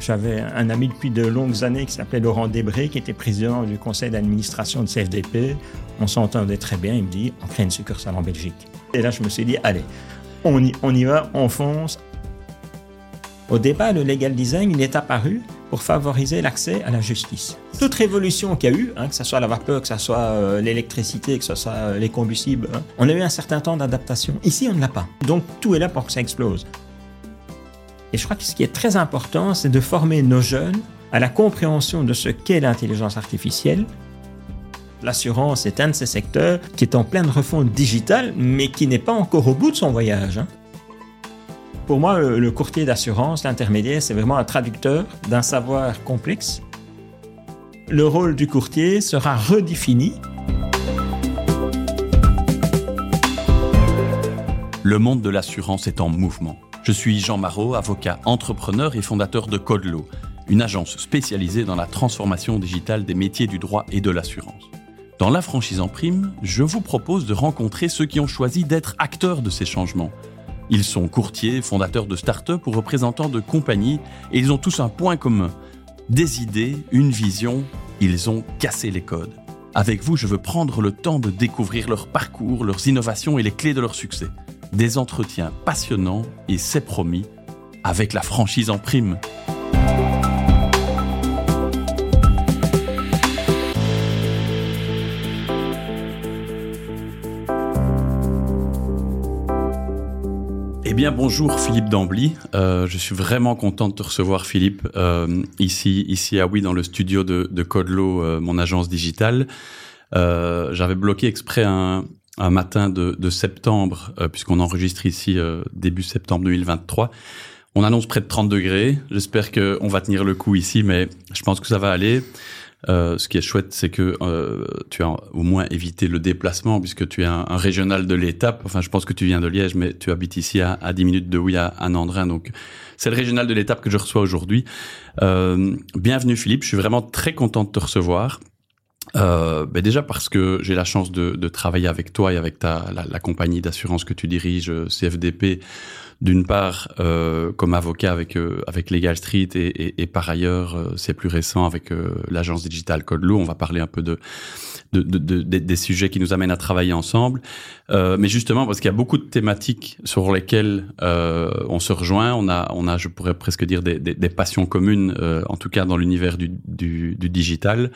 J'avais un ami depuis de longues années qui s'appelait Laurent Debré, qui était président du conseil d'administration de CFDP. On s'entendait très bien. Il me dit on crée une succursale en Belgique. Et là, je me suis dit allez, on y, on y va, on fonce. Au départ, le legal design, il est apparu pour favoriser l'accès à la justice. Toute révolution qu'il y a eu, hein, que ce soit la vapeur, que ce soit euh, l'électricité, que ce soit euh, les combustibles, hein, on a eu un certain temps d'adaptation. Ici, on ne l'a pas. Donc, tout est là pour que ça explose. Et je crois que ce qui est très important, c'est de former nos jeunes à la compréhension de ce qu'est l'intelligence artificielle. L'assurance est un de ces secteurs qui est en pleine refonte digitale, mais qui n'est pas encore au bout de son voyage. Hein. Pour moi, le courtier d'assurance, l'intermédiaire, c'est vraiment un traducteur d'un savoir complexe. Le rôle du courtier sera redéfini. Le monde de l'assurance est en mouvement. Je suis Jean Marot, avocat, entrepreneur et fondateur de Codelo, une agence spécialisée dans la transformation digitale des métiers du droit et de l'assurance. Dans la franchise en prime, je vous propose de rencontrer ceux qui ont choisi d'être acteurs de ces changements. Ils sont courtiers, fondateurs de start-up ou représentants de compagnies et ils ont tous un point commun. Des idées, une vision, ils ont cassé les codes. Avec vous, je veux prendre le temps de découvrir leur parcours, leurs innovations et les clés de leur succès des entretiens passionnants et c'est promis, avec la franchise en prime. Eh bien bonjour Philippe Dambly, euh, je suis vraiment content de te recevoir Philippe euh, ici ici à Oui dans le studio de, de Codelo, euh, mon agence digitale. J'avais bloqué exprès un, un matin de, septembre, euh, puisqu'on enregistre ici euh, début septembre 2023. On annonce près de 30 degrés. J'espère qu'on va tenir le coup ici, mais je pense que ça va aller. Euh, ce qui est chouette, c'est que tu as au moins évité le déplacement puisque tu es un, régional de l'étape. Enfin, je pense que tu viens de Liège, mais tu habites ici à, à 10 minutes de Oui à, Nandrin. Donc, c'est le régional de l'étape que je reçois aujourd'hui. bienvenue Philippe, je suis vraiment très content de te recevoir euh, ben déjà parce que j'ai la chance de, travailler avec toi et avec ta, la, compagnie d'assurance que tu diriges, euh, CFDP, d'une part euh, comme avocat avec euh, avec Legal Street et, par ailleurs euh, c'est plus récent avec l'agence digitale Codelou. On va parler un peu de, de, de, des sujets qui nous amènent à travailler ensemble. mais justement parce qu'il y a beaucoup de thématiques sur lesquelles on se rejoint. On a on a je pourrais presque dire des, passions communes en tout cas dans l'univers du, du digital.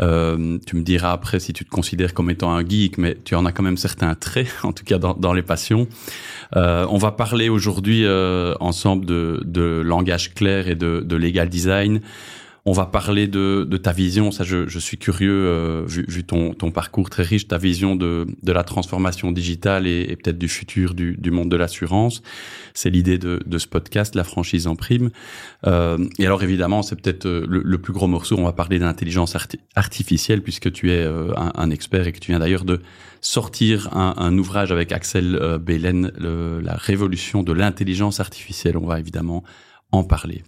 Euh, tu me diras après si tu te considères comme étant un geek, mais tu en as quand même certains traits, en tout cas dans, dans les passions. Euh, on va parler aujourd'hui euh, ensemble de, de, langage clair et de, de legal design. On va parler de, ta vision, ça je, suis curieux, euh, vu, ton, parcours très riche, ta vision de, la transformation digitale et, peut-être du futur du, monde de l'assurance. C'est l'idée de, ce podcast, la franchise en prime. Euh, et alors évidemment, c'est peut-être euh, le, plus gros morceau, on va parler d'intelligence artificielle, puisque tu es un, expert et que tu viens d'ailleurs de sortir un, ouvrage avec Axel Belen, La révolution de l'intelligence artificielle. On va évidemment en parler.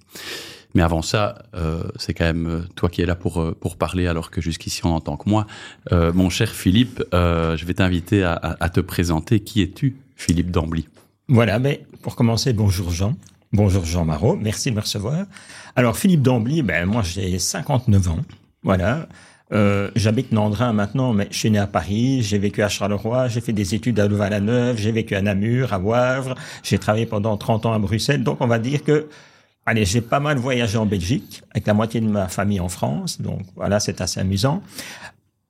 Mais avant ça, euh, c'est quand même euh, toi qui es là pour, euh, pour parler, alors que jusqu'ici on entend que moi. Mon cher Philippe, je vais t'inviter à, te présenter. Qui es-tu, Philippe Dambly? Voilà, mais pour commencer, bonjour Jean. Bonjour Jean Marot, merci de me recevoir. Alors Philippe Dambly, ben moi j'ai 59 ans, voilà. J'habite Nandrin maintenant, mais je suis né à Paris, j'ai vécu à Charleroi, j'ai fait des études à Louvain-la-Neuve, j'ai vécu à Namur, à Wavre, j'ai travaillé pendant 30 ans à Bruxelles, donc on va dire que Allez, j'ai pas mal voyagé en Belgique, avec la moitié de ma famille en France, donc voilà, c'est assez amusant.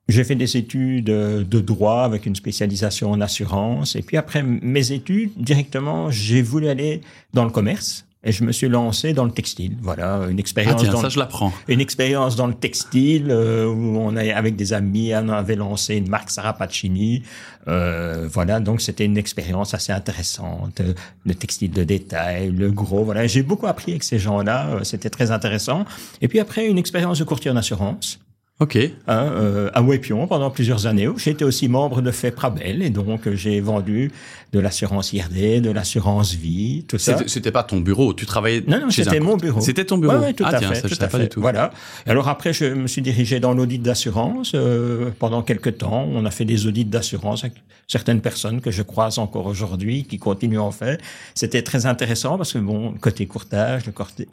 J'ai fait des études de droit avec une spécialisation en assurance, et puis après mes études, directement, j'ai voulu aller dans le commerce, et je me suis lancé dans le textile. Voilà, une expérience. Ah tiens, dans ça, je l'apprends. Une expérience dans le textile euh, où on a, avec des amis, on avait lancé une marque Sarah Pacini. Euh, voilà, donc c'était une expérience assez intéressante. Le textile de détail, le gros. Voilà, j'ai beaucoup appris avec ces gens-là. Euh, c'était très intéressant. Et puis après, une expérience de courtier en assurance Ok. Hein, euh, à Wépion pendant plusieurs années. J'étais aussi membre de FEPRABEL et donc euh, j'ai vendu de l'assurance IRD, de l'assurance vie, tout ça. C'était pas ton bureau, tu travaillais Non, non, c'était mon bureau. C'était ton bureau. Oui, tout ah, à tiens, fait. Ça, tout je à pas fait. du tout. Voilà. Alors après, je me suis dirigé dans l'audit d'assurance euh, pendant quelques temps. On a fait des audits d'assurance avec certaines personnes que je croise encore aujourd'hui, qui continuent à en faire. C'était très intéressant parce que bon, côté courtage, le côté,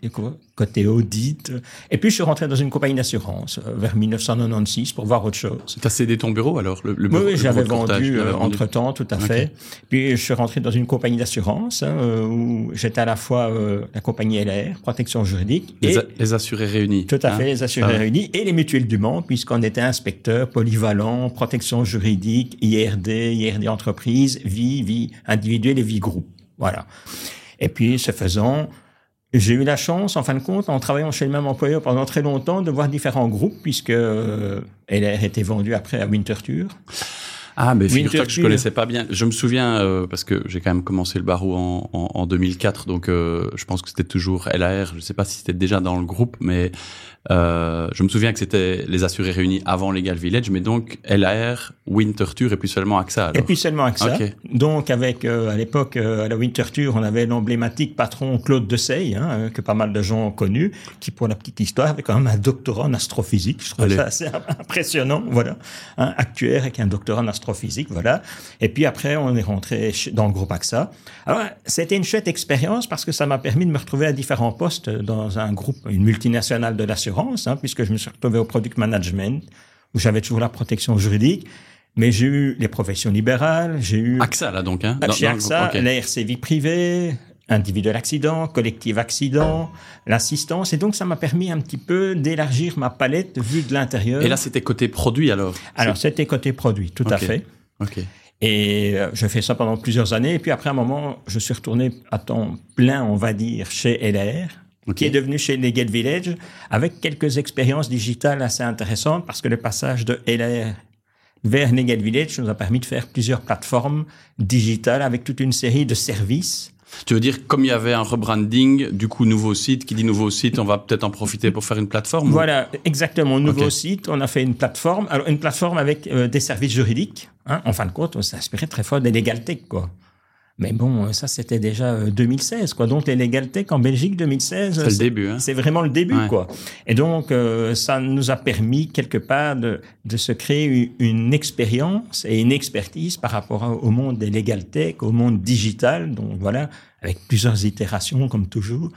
côté audit. Et puis je suis rentré dans une compagnie d'assurance euh, vers 1996 pour voir autre chose. Tu as cédé ton bureau alors le, le Oui, oui j'avais bureau vendu euh, entre-temps, tout à fait. Puis je suis rentré dans une compagnie d'assurance hein, euh, où j'étais à la fois euh, la compagnie LR, protection juridique, Les, et les assurés réunis. tout à hein. fait les assurés Ah réunis et les mutuelles du monde, puisqu'on était inspecteur, polyvalent, protection juridique, IRD, IRD entreprise, vie, vie individuelle et vie groupe. Voilà. Et puis, ce faisant, j'ai eu la chance, en fin de compte, en travaillant chez le même employeur pendant très longtemps, de voir différents groupes, puisque euh, LR était vendu après à Winterthur. Ah, mais figure-toi que je connaissais pas bien. Je me souviens, euh, parce que j'ai quand même commencé le barreau en, en, en 2004, donc euh, je pense que c'était toujours LAR. Je sais pas si c'était déjà dans le groupe, mais euh, je me souviens que c'était les assurés réunis avant Legal Village, mais donc LAR, Winterthur et puis seulement AXA. Et puis seulement. Ok. Donc avec euh, à l'époque euh, à la Winterthur, on avait l'emblématique patron Claude Dessey, hein, que pas mal de gens ont connu, qui pour la petite histoire avait quand même un doctorat en astrophysique. Je trouve Allez. ça assez impressionnant, voilà, un actuaire avec un doctorat en astrophysique, voilà. Et puis après, on est rentré dans le groupe AXA. Alors c'était une chouette expérience parce que ça m'a permis de me retrouver à différents postes dans un groupe, une multinationale de l'assurance, hein, puisque je me suis retrouvé au product management où j'avais toujours la protection juridique. Mais j'ai eu les professions libérales, j'ai eu AXA là donc, hein bah, chez AXA, groupe, ok. la RC vie privée, individuel accident, collectif accident, l'assistance. Et donc, ça m'a permis un petit peu d'élargir ma palette vue de l'intérieur. Et là, c'était côté produit alors? Alors, c'était côté produit, tout à fait. Ok. Et euh, je fais ça pendant plusieurs années. Et puis après, à un moment, je suis retourné à temps plein, on va dire, chez LR, Qui est devenu chez Leggett Village, avec quelques expériences digitales assez intéressantes, parce que le passage de LR vers Leggett Village nous a permis de faire plusieurs plateformes digitales avec toute une série de services. Tu veux dire, comme il y avait un rebranding, du coup, nouveau site, qui dit nouveau site, on va peut-être en profiter pour faire une plateforme ou- Voilà, exactement. Nouveau site, on a fait une plateforme. Alors, une plateforme avec euh, des services juridiques. Hein. En fin de compte, on s'inspirait très fort des Legal Tech, quoi. Mais bon, euh, ça, c'était déjà euh, 2016, quoi. Donc, les Legal Tech en Belgique, 2016, C'est le début, hein c'est vraiment le début, Ouais. quoi. Et donc, euh, ça nous a permis, quelque part, de, de se créer u- une expérience et une expertise par rapport au monde des Legal Tech, au monde digital. Donc, voilà, avec plusieurs itérations, comme toujours.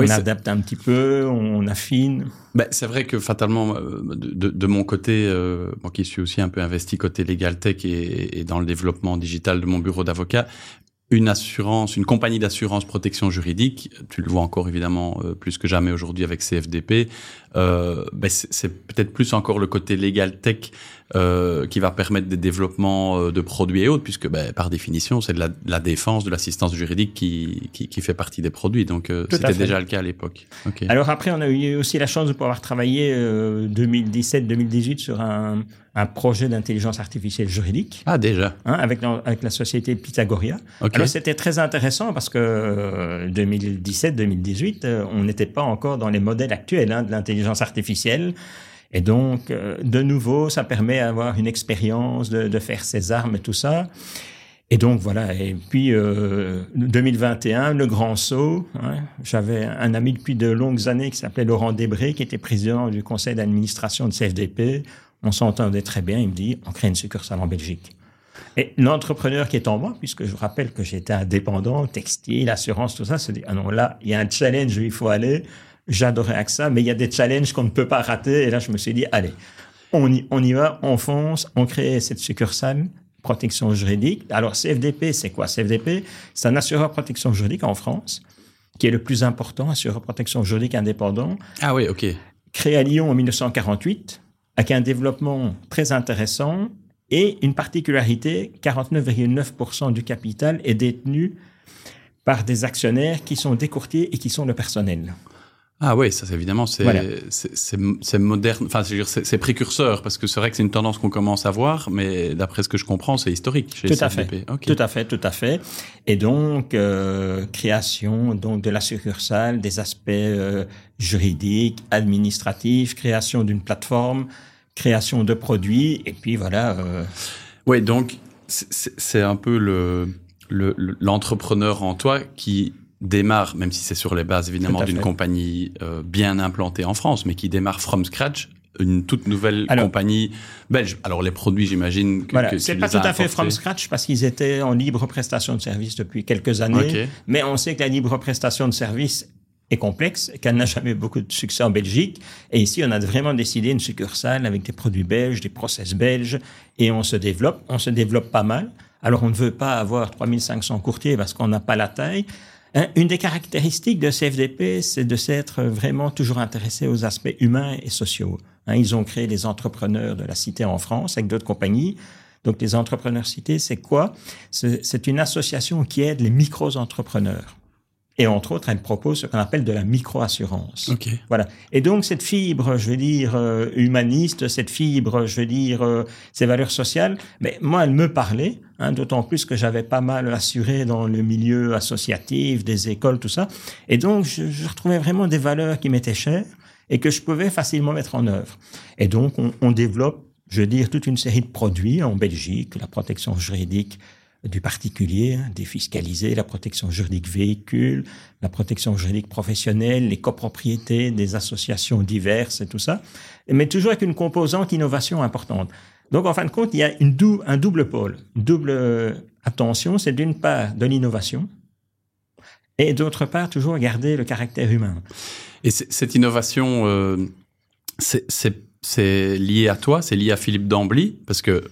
On Oui, c'est- adapte un petit peu, on affine. Ben, c'est vrai que fatalement, euh, de, de- de mon côté, euh, moi qui suis aussi un peu investi côté Legal Tech et, et dans le développement digital de mon bureau d'avocat, une assurance, une compagnie d'assurance protection juridique, tu le vois encore évidemment euh, plus que jamais aujourd'hui avec CFDP, euh, ben, c'est c'est peut-être plus encore le côté Legal Tech euh, qui va permettre des développements euh, de produits et autres, puisque ben, par définition, c'est de la, de la défense, de l'assistance juridique qui, qui, qui fait partie des produits. Donc euh, c'était déjà le cas à l'époque. Ok. Alors après, on a eu aussi la chance de pouvoir travailler euh, 2017-2018 sur un, un projet d'intelligence artificielle juridique Ah déjà. hein, avec, la, avec la société Pythagoria. Ok. Alors c'était très intéressant parce que euh, 2017-2018, euh, on n'était pas encore dans les modèles actuels hein, de l'intelligence artificielle. Et donc, euh, de nouveau, ça permet d'avoir une expérience, de, de faire ses armes et tout ça. Et donc voilà, et puis euh, 2021, le grand saut. hein. J'avais un ami depuis de longues années qui s'appelait Laurent Debré, qui était président du conseil d'administration de CFDP. On s'entendait très bien. Il me dit, on crée une succursale en Belgique. Et l'entrepreneur qui est en moi, puisque je vous rappelle que j'étais indépendant, textile, assurance, tout ça, se dit, ah non, là, il y a un challenge où il faut aller. J'adorais AXA, mais il y a des challenges qu'on ne peut pas rater. Et là, je me suis dit, allez, on y, on y va, on fonce, on crée cette succursale protection juridique. Alors, CFDP, c'est quoi? CFDP, c'est un assureur protection juridique en France, qui est le plus important, assureur protection juridique indépendant, Ah oui, ok. créé à Lyon en 1948, avec un développement très intéressant et une particularité, 49,9% du capital est détenu par des actionnaires qui sont des courtiers et qui sont le personnel. Ah oui, ça c'est évidemment c'est c'est moderne, enfin c'est précurseur parce que c'est vrai que c'est une tendance qu'on commence à voir, mais d'après ce que je comprends, c'est historique chez tout à fait, tout à fait, tout à fait. Et donc euh, création donc de la succursale, des aspects euh, juridiques, administratifs, création d'une plateforme, création de produits, et puis voilà. Euh... Oui, donc c'est un peu le l'entrepreneur en toi qui démarre, même si c'est sur les bases évidemment d'une compagnie euh, bien implantée en France, mais qui démarre from scratch, une toute nouvelle compagnie belge. Alors les produits, j'imagine que, voilà, c'est pas tout à fait from scratch parce qu'ils étaient en libre prestation de service depuis quelques années, mais on sait que la libre prestation de service est complexe, qu'elle n'a jamais beaucoup de succès en Belgique. Et ici, on a vraiment décidé une succursale avec des produits belges, des process belges, et on se développe. On se développe pas mal. Alors, on ne veut pas avoir 3500 courtiers parce qu'on n'a pas la taille. Hein, une des caractéristiques de CFDP, c'est de s'être vraiment toujours intéressé aux aspects humains et sociaux. Hein, ils ont créé les entrepreneurs de la cité en France avec d'autres compagnies. Donc, les entrepreneurs cités, c'est quoi? C'est une association qui aide les micro-entrepreneurs. Et entre autres, elle propose ce qu'on appelle de la micro-assurance. Voilà. Et donc, cette fibre, je veux dire, euh, humaniste, cette fibre, je veux dire, euh, ces valeurs sociales, mais moi, elle me parlait, hein, d'autant plus que j'avais pas mal assuré dans le milieu associatif, des écoles, tout ça. Et donc, je, je retrouvais vraiment des valeurs qui m'étaient chères et que je pouvais facilement mettre en œuvre. Et donc, on, on développe, je veux dire, toute une série de produits en Belgique, la protection juridique, du particulier, hein, défiscaliser la protection juridique véhicule, la protection juridique professionnelle, les copropriétés des associations diverses et tout ça, mais toujours avec une composante innovation importante. Donc, en fin de compte, il y a un double pôle, une double euh, attention. C'est d'une part de l'innovation et d'autre part toujours garder le caractère humain. Et cette innovation, euh, c'est lié à toi, c'est lié à Philippe Dambly, parce que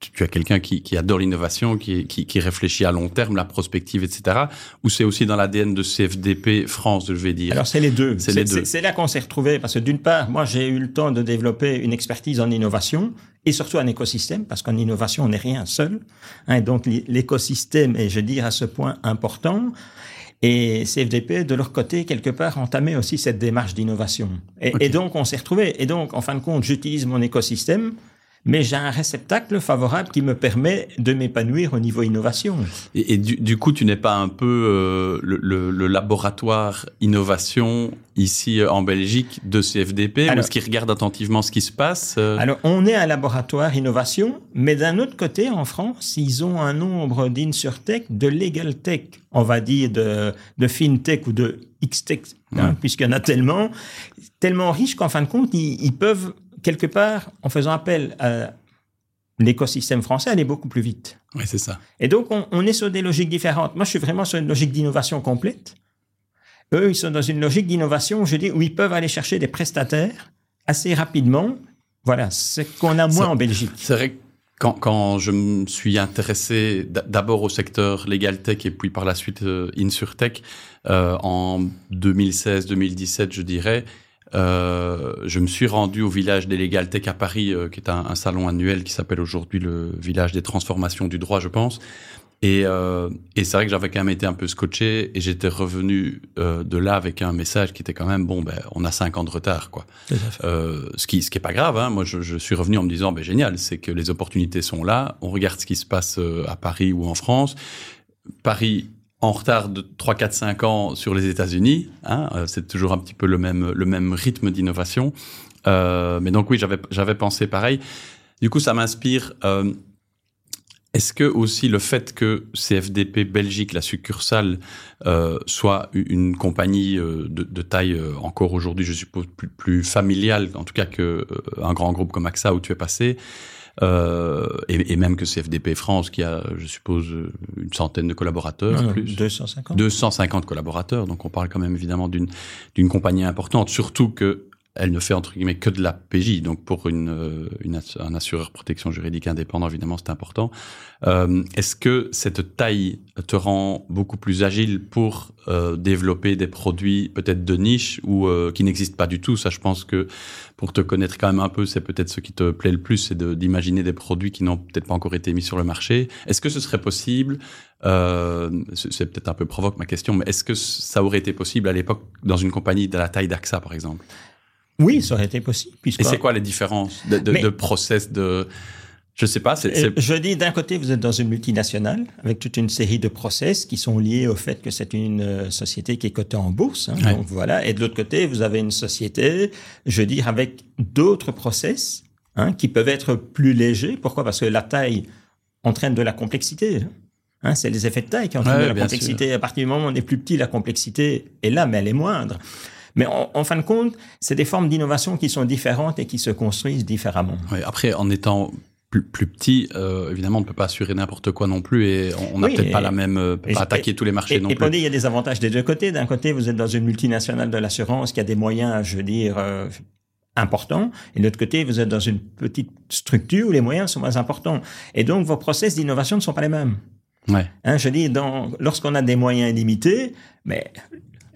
tu as quelqu'un qui, qui, adore l'innovation, qui, qui, qui, réfléchit à long terme, la prospective, etc. Ou c'est aussi dans l'ADN de CFDP France, je vais dire? Alors c'est les deux. C'est les deux. C'est là qu'on s'est retrouvé parce que d'une part, moi j'ai eu le temps de développer une expertise en innovation et surtout un écosystème parce qu'en innovation on n'est rien seul. Hein, donc l'écosystème est, je veux dire, à ce point important. Et CFDP, de leur côté, quelque part, entamait aussi cette démarche d'innovation. Et, et, donc, on s'est retrouvé. Et donc, en fin de compte, j'utilise mon écosystème mais j'ai un réceptacle favorable qui me permet de m'épanouir au niveau innovation. Et, du, coup, tu n'es pas un peu euh, le, laboratoire innovation ici euh, en Belgique de CFDP, alors, ce qui regarde attentivement ce qui se passe euh? Alors, on est un laboratoire innovation, mais d'un autre côté, en France, ils ont un nombre d'insurtech, de legal tech, on va dire de, de fintech ou de x-tech, hein, puisqu'il y en a tellement, tellement riches qu'en fin de compte, ils peuvent quelque part, en faisant appel à l'écosystème français, aller beaucoup plus vite. Oui, c'est ça. Et donc, on, est sur des logiques différentes. Moi, je suis vraiment sur une logique d'innovation complète. Eux, ils sont dans une logique d'innovation, je dis, où ils peuvent aller chercher des prestataires assez rapidement. Voilà, ce qu'on a moins en Belgique. C'est vrai que quand, quand, je me suis intéressé d'abord au secteur legal tech et puis par la suite euh, insurtech euh, en 2016-2017, je dirais, euh, je me suis rendu au village des Legal Tech à Paris, euh, qui est un, un, salon annuel qui s'appelle aujourd'hui le village des transformations du droit, je pense. Et, euh, et c'est vrai que j'avais quand même été un peu scotché et j'étais revenu de là avec un message qui était quand même bon, ben on a cinq ans de retard, quoi. Ce qui ce qui est pas grave. Hein. Moi, je, je, suis revenu en me disant ben génial, c'est que les opportunités sont là. On regarde ce qui se passe à Paris ou en France. Paris en retard de 3, 4, 5 ans sur les États-Unis. Hein, euh, c'est toujours un petit peu le même, le même rythme d'innovation. Euh, mais donc oui, j'avais, pensé pareil. Du coup, ça m'inspire. Euh, est-ce que aussi le fait que CFDP Belgique, la succursale, soit une compagnie de, taille encore aujourd'hui, je suppose, plus, plus familiale, en tout cas que un grand groupe comme AXA où tu es passé, euh, et, et, même que CFDP France, qui a, je suppose, une centaine de collaborateurs. Non, plus. 250. 250 collaborateurs. Donc on parle quand même évidemment d'une d'une compagnie importante, surtout que elle ne fait entre guillemets que de la PJ. Donc pour une, euh, un assureur protection juridique indépendant, évidemment, c'est important. Euh, Est-ce que cette taille te rend beaucoup plus agile pour euh, développer des produits peut-être de niche ou qui n'existent pas du tout? Ça, je pense que pour te connaître quand même un peu, c'est peut-être ce qui te plaît le plus, c'est d'imaginer des produits qui n'ont peut-être pas encore été mis sur le marché. Est-ce que ce serait possible c'est peut-être un peu provoque ma question, mais est-ce que ça aurait été possible à l'époque dans une compagnie de la taille d'AXA, par exemple? Oui, ça aurait été possible. Et c'est quoi les différences de, de, de process de je sais pas. Euh, je dis d'un côté, vous êtes dans une multinationale avec toute une série de process qui sont liés au fait que c'est une euh, société qui est cotée en bourse. Hein, donc voilà. Et de l'autre côté, vous avez une société, je veux dire, avec d'autres process hein, qui peuvent être plus légers. Pourquoi? Parce que la taille entraîne de la complexité. Hein, c'est les effets de taille qui entraînent de la complexité. À partir du moment où on est plus petit, la complexité est là, mais elle est moindre. Mais en, fin de compte, c'est des formes d'innovation qui sont différentes et qui se construisent différemment. Oui, après, en étant plus, plus petit, euh, évidemment, on ne peut pas assurer n'importe quoi non plus et on n'a peut-être pas la même, euh, peut pas attaquer tous les marchés non et plus. Et il y a des avantages des deux côtés. D'un côté, vous êtes dans une multinationale de l'assurance qui a des moyens, je veux dire, euh, importants. Et de l'autre côté, vous êtes dans une petite structure où les moyens sont moins importants. Et donc, vos process d'innovation ne sont pas les mêmes. Ouais. Hein, je dis, lorsqu'on a des moyens limités, mais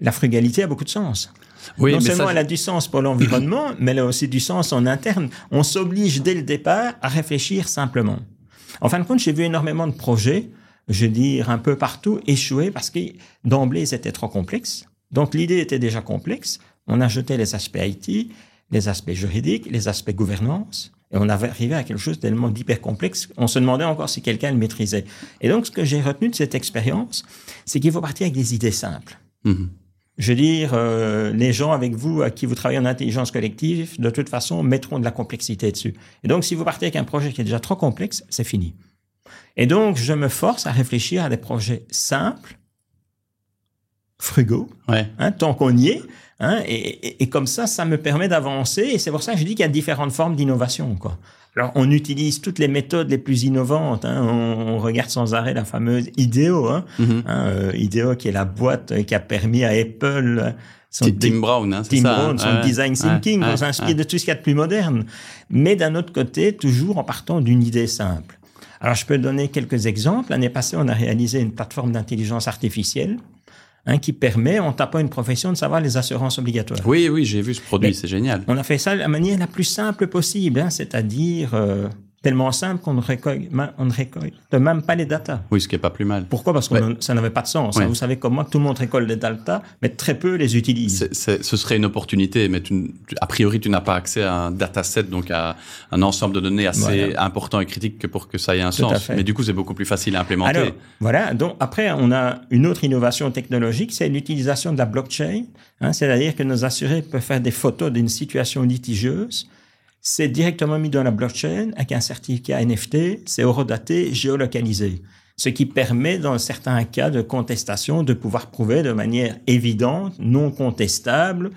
la frugalité a beaucoup de sens. Oui, non seulement elle a du sens pour l'environnement, mais elle a aussi du sens en interne. On s'oblige dès le départ à réfléchir simplement. En fin de compte, j'ai vu énormément de projets, je veux dire un peu partout, échouer parce que d'emblée, c'était trop complexe. Donc l'idée était déjà complexe. On ajoutait les aspects IT, les aspects juridiques, les aspects gouvernance. Et on avait arrivé à quelque chose tellement d'hyper complexe, on se demandait encore si quelqu'un le maîtrisait. Et donc, ce que j'ai retenu de cette expérience, c'est qu'il faut partir avec des idées simples. Mm-hmm. Je veux dire, euh, les gens avec vous, à qui vous travaillez en intelligence collective, de toute façon, mettront de la complexité dessus. Et donc, si vous partez avec un projet qui est déjà trop complexe, c'est fini. Et donc, je me force à réfléchir à des projets simples, frugaux, hein, tant qu'on y est. Hein, et, et, comme ça, ça me permet d'avancer. Et c'est pour ça que je dis qu'il y a différentes formes d'innovation. Quoi. Alors, on utilise toutes les méthodes les plus innovantes. Hein. On, regarde sans arrêt la fameuse IDEO. Hein. Mm-hmm. hein euh, IDEO, qui est la boîte qui a permis à Apple... Son Tim Brown, hein, Tim Brown, son design thinking, on s'inspire de tout ce qu'il y a de plus moderne. Mais d'un autre côté, toujours en partant d'une idée simple. Alors, je peux donner quelques exemples. L'année passée, on a réalisé une plateforme d'intelligence artificielle Hein, qui permet, en tapant une profession, de savoir les assurances obligatoires. Oui, oui, j'ai vu ce produit, c'est génial. On a fait ça de la manière la plus simple possible, hein, c'est-à-dire euh, tellement simple qu'on ne récolte, on ne récolte même pas les datas. Oui, ce qui est pas plus mal. Pourquoi? Parce que ça n'avait pas de sens. Hein. Vous savez comment tout le monde récolte des datas, mais très peu les utilisent. ce serait une opportunité, mais a priori, tu n'as pas accès à un dataset, donc à un ensemble de données assez important et critique que pour que ça ait un sens. Mais du coup, c'est beaucoup plus facile à implémenter. Alors, voilà. Donc après, on a une autre innovation technologique, c'est l'utilisation de la blockchain. Hein, C'est-à-dire que nos assurés peuvent faire des photos d'une situation litigieuse c'est directement mis dans la blockchain avec un certificat NFT, c'est horodaté, géolocalisé. Ce qui permet, dans certains cas de contestation, de pouvoir prouver de manière évidente, non contestable,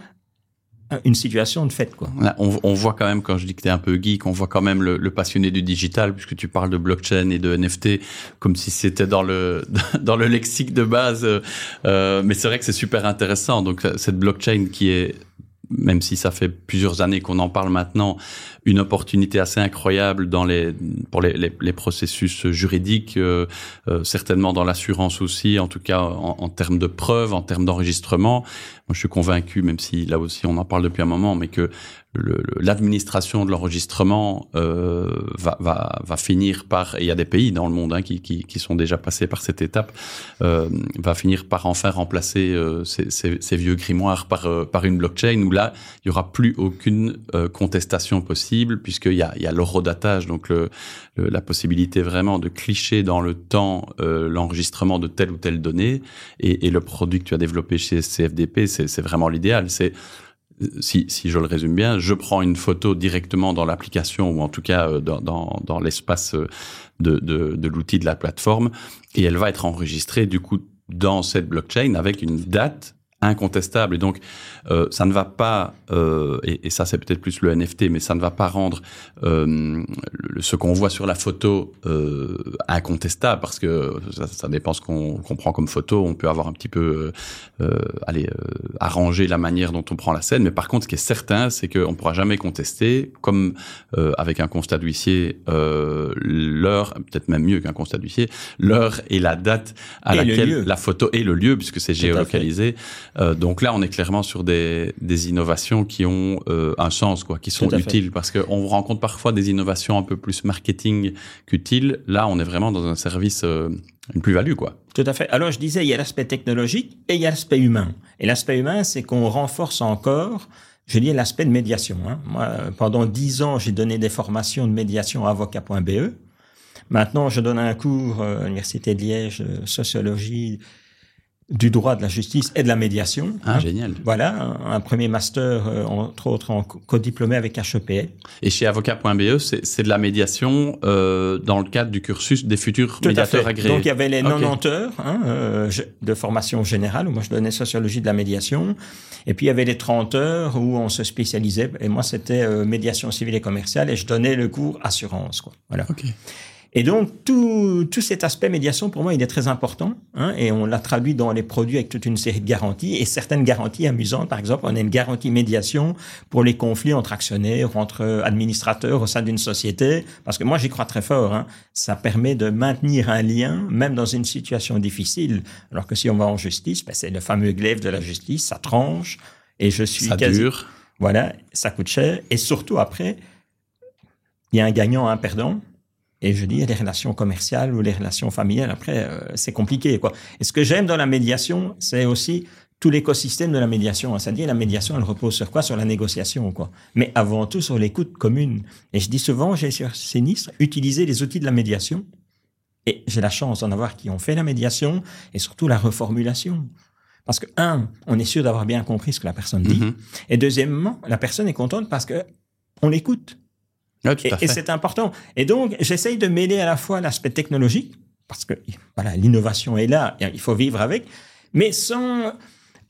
une situation de fait. On, voit quand même, quand je dis que tu es un peu geek, on voit quand même le, passionné du digital, puisque tu parles de blockchain et de NFT, comme si c'était dans le, dans le lexique de base. Euh, mais c'est vrai que c'est super intéressant. Donc cette blockchain qui est même si ça fait plusieurs années qu'on en parle maintenant, une opportunité assez incroyable dans les pour les, les, les processus juridiques, euh, euh, certainement dans l'assurance aussi, en tout cas en, en termes de preuves, en termes d'enregistrement. Moi, je suis convaincu, même si là aussi on en parle depuis un moment, mais que l'administration de l'enregistrement euh, va, va, va, finir par, et il y a des pays dans le monde hein, qui, qui, qui, sont déjà passés par cette étape, euh, va finir par enfin remplacer euh, ces, ces, vieux grimoires par, euh, par une blockchain où là, il y aura plus aucune euh, contestation possible puisqu'il y a, il y a l'horodatage, donc le, la possibilité vraiment de clicher dans le temps euh, l'enregistrement de telle ou telle donnée et, et, le produit que tu as développé chez CFDP, c'est vraiment l'idéal. C'est si, si, je le résume bien, je prends une photo directement dans l'application ou en tout cas euh, dans, dans, dans l'espace euh, de, de, de l'outil de la plateforme et elle va être enregistrée du coup dans cette blockchain avec une date incontestable. Et donc, euh, ça ne va pas, euh, et, et, ça c'est peut-être plus le NFT, mais ça ne va pas rendre euh, ce qu'on voit sur la photo euh, incontestable, parce que ça, ça dépend ce qu'on prend comme photo. On peut avoir un petit peu, euh, aller arranger la manière dont on prend la scène, mais par contre, ce qui est certain, c'est qu'on ne pourra jamais contester, comme avec un constat d'huissier, l'heure, peut-être même mieux qu'un constat d'huissier, l'heure et la date à laquelle la photo et le lieu, puisque c'est géolocalisé. Euh, donc là, on est clairement sur des, des innovations qui ont euh, un sens, quoi, qui sont utiles, parce qu'on rencontre parfois des innovations un peu plus marketing qu'utiles. Là, on est vraiment dans un service euh, Une plus-value, quoi. Tout à fait. Alors, je disais, il y a l'aspect technologique et il y a l'aspect humain. Et l'aspect humain, c'est qu'on renforce encore, je dis, l'aspect de médiation. Hein. Moi, pendant dix ans, j'ai donné des formations de médiation à avocat.be. Maintenant, je donne un cours à l'Université de Liège de sociologie du droit de la justice et de la médiation. Ah, génial. Voilà, un, premier master, euh, entre autres, en co-diplômé avec HEP. Et chez avocat.be, c'est de la médiation euh, dans le cadre du cursus des futurs médiateurs agréés. Donc, il y avait les 90 heures hein, euh, de formation générale, où moi, je donnais sociologie de la médiation. Et puis, il y avait les 30 heures où on se spécialisait. Et moi, c'était euh, médiation civile et commerciale, et je donnais le cours assurance. Quoi. Voilà. Okay. Et donc, tout, tout cet aspect médiation, pour moi, il est très important. Hein, et on l'a traduit dans les produits avec toute une série de garanties. Et certaines garanties amusantes, par exemple, on a une garantie médiation pour les conflits entre actionnaires, entre administrateurs au sein d'une société. Parce que moi, j'y crois très fort. Hein, ça permet de maintenir un lien, même dans une situation difficile. Alors que si on va en justice, ben, c'est le fameux glaive de la justice, ça tranche. Et je suis ça dure. Voilà, ça coûte cher. Et surtout, après, il y a un gagnant, un perdant. Et je dis les relations commerciales ou les relations familiales, après, euh, c'est compliqué. quoi. Et ce que j'aime dans la médiation, c'est aussi tout l'écosystème de la médiation. Hein. C'est-à-dire la médiation, elle repose sur quoi? Sur la négociation. quoi. Mais avant tout, sur l'écoute commune. Et je dis souvent, j'ai sur sinistre, utiliser les outils de la médiation. Et j'ai la chance d'en avoir qui ont fait la médiation et surtout la reformulation. Parce que, un, on est sûr d'avoir bien compris ce que la personne dit. Mm-hmm. Et deuxièmement, la personne est contente parce que on l'écoute et, c'est important. Et donc, j'essaye de mêler à la fois l'aspect technologique, parce que voilà, l'innovation est là, il faut vivre avec, mais sans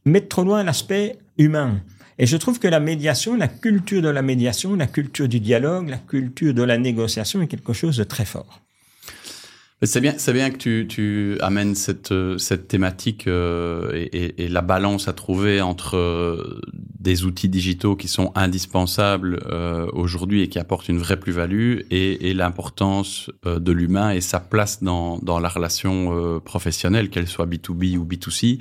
mettre trop loin l'aspect humain. Et je trouve que la médiation, la culture de la médiation, la culture du dialogue, la culture de la négociation est quelque chose de très fort. C'est bien, c'est bien que tu, tu amènes cette, cette thématique euh, et, et, la balance à trouver entre euh, des outils digitaux qui sont indispensables euh, aujourd'hui et qui apportent une vraie plus-value et, et l'importance euh, de l'humain et sa place dans, dans la relation euh, professionnelle, qu'elle soit B2B ou B2C.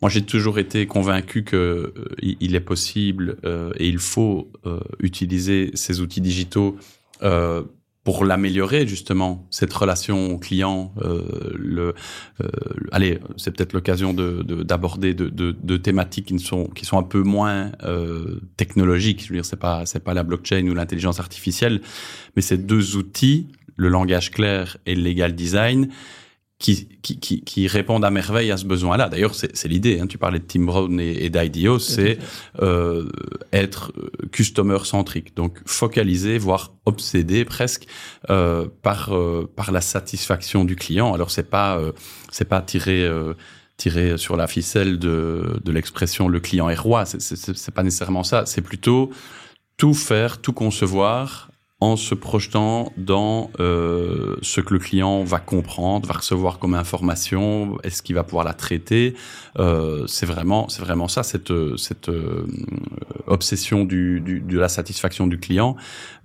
Moi, j'ai toujours été convaincu que il est possible et il faut utiliser ces outils digitaux pour l'améliorer justement cette relation client. Euh, le, euh, allez, c'est peut-être l'occasion de, d'aborder de, de, de, thématiques qui sont qui sont un peu moins euh, technologiques. Je veux dire, c'est pas c'est pas la blockchain ou l'intelligence artificielle, mais ces deux outils, le langage clair et le legal design, qui, qui, qui, qui, répondent à merveille à ce besoin-là. D'ailleurs, c'est l'idée. Hein. Tu parlais de Tim Brown et, et d'IDEO, c'est euh, être euh, customer centrique, donc focalisé, voire obsédé presque euh, par euh, par la satisfaction du client. Alors c'est pas euh, c'est pas tirer euh, tirer sur la ficelle de de l'expression le client est roi. C'est pas nécessairement ça. C'est plutôt tout faire, tout concevoir en se projetant dans euh, ce que le client va comprendre, va recevoir comme information, est-ce qu'il va pouvoir la traiter. Euh, c'est vraiment, c'est vraiment ça, cette, cette euh, obsession du, du, de la satisfaction du client.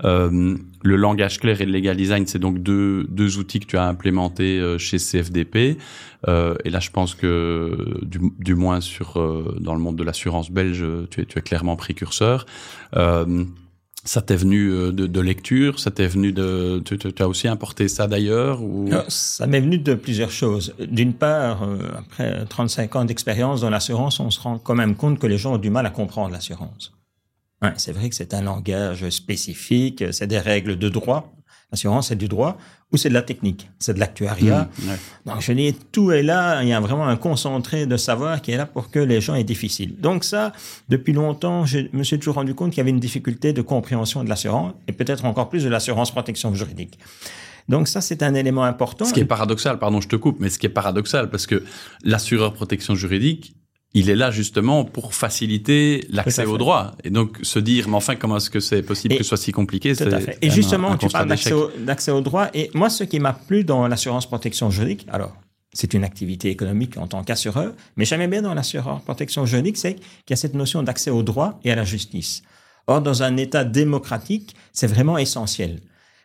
Euh, le langage clair et le legal design, c'est donc deux, deux outils que tu as implémentés euh, chez CFDP. et là, je pense que du, du moins sur dans le monde de l'assurance belge, tu es, tu es clairement précurseur. Ça t'est venu euh, de, lecture, ça t'est venu de, tu, as aussi importé ça d'ailleurs ou? Ça m'est venu de plusieurs choses. D'une part, euh, après 35 ans d'expérience dans l'assurance, on se rend quand même compte que les gens ont du mal à comprendre l'assurance. C'est vrai que c'est un langage spécifique, c'est des règles de droit. L'assurance, c'est du droit ou c'est de la technique, c'est de l'actuariat. Mmh, Donc, je dis, tout est là. Il y a vraiment un concentré de savoir qui est là pour que les gens aient difficile. Donc, ça, depuis longtemps, je me suis toujours rendu compte qu'il y avait une difficulté de compréhension de l'assurance et peut-être encore plus de l'assurance protection juridique. Donc ça, c'est un élément important. Ce qui est paradoxal, pardon, je te coupe, mais ce qui est paradoxal, parce que l'assureur protection juridique, il est là justement pour faciliter l'accès au droit. Et donc se dire, mais enfin, comment est-ce que c'est possible que ce soit si compliqué Tout à fait. Et justement, tu parles d'accès au, droit. Et moi, ce qui m'a plu dans l'assurance protection juridique, alors, c'est une activité économique en tant qu'assureur, mais j'aimais bien dans l'assurance protection juridique, c'est qu'il y a cette notion d'accès au droit et à la justice. Or, dans un État démocratique, c'est vraiment essentiel.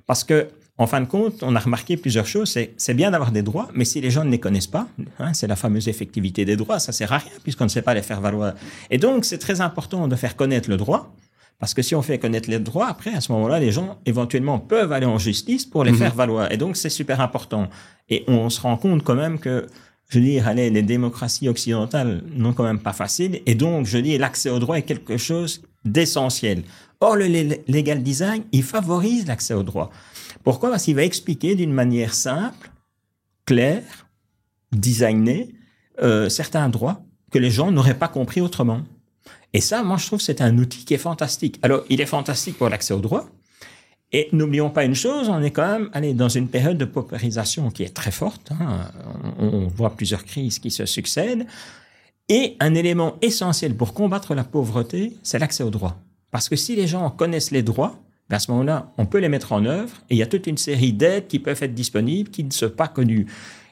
Parce que en fin de compte, on a remarqué plusieurs choses. C'est bien d'avoir des droits, mais si les gens ne les connaissent pas, hein, c'est la fameuse effectivité des droits, ça sert à rien puisqu'on ne sait pas les faire valoir. Et donc, c'est très important de faire connaître le droit Parce que si on fait connaître les droits, après, à ce moment-là, les gens éventuellement peuvent aller en justice pour les Mhm. faire valoir. Et donc, c'est super important. Et on se rend compte quand même que, je dire, allez, les démocraties occidentales n'ont quand même pas facile. Et donc, je dis, l'accès au droit est quelque chose d'essentiel. Or, le legal design, il favorise l'accès au droit. Pourquoi? Parce qu'il va expliquer d'une manière simple, claire, designée, euh, certains droits que les gens n'auraient pas compris autrement. Et ça, moi, je trouve que c'est un outil qui est fantastique. Alors, il est fantastique pour l'accès au droit. Et n'oublions pas une chose, on est quand même allez, dans une période de paupérisation qui est très forte. hein. On, voit plusieurs crises qui se succèdent. Et un élément essentiel pour combattre la pauvreté, c'est l'accès au droit. Parce que si les gens connaissent les droits, ben à ce moment-là, on peut les mettre en œuvre et il y a toute une série d'aides qui peuvent être disponibles qui ne sont pas connues.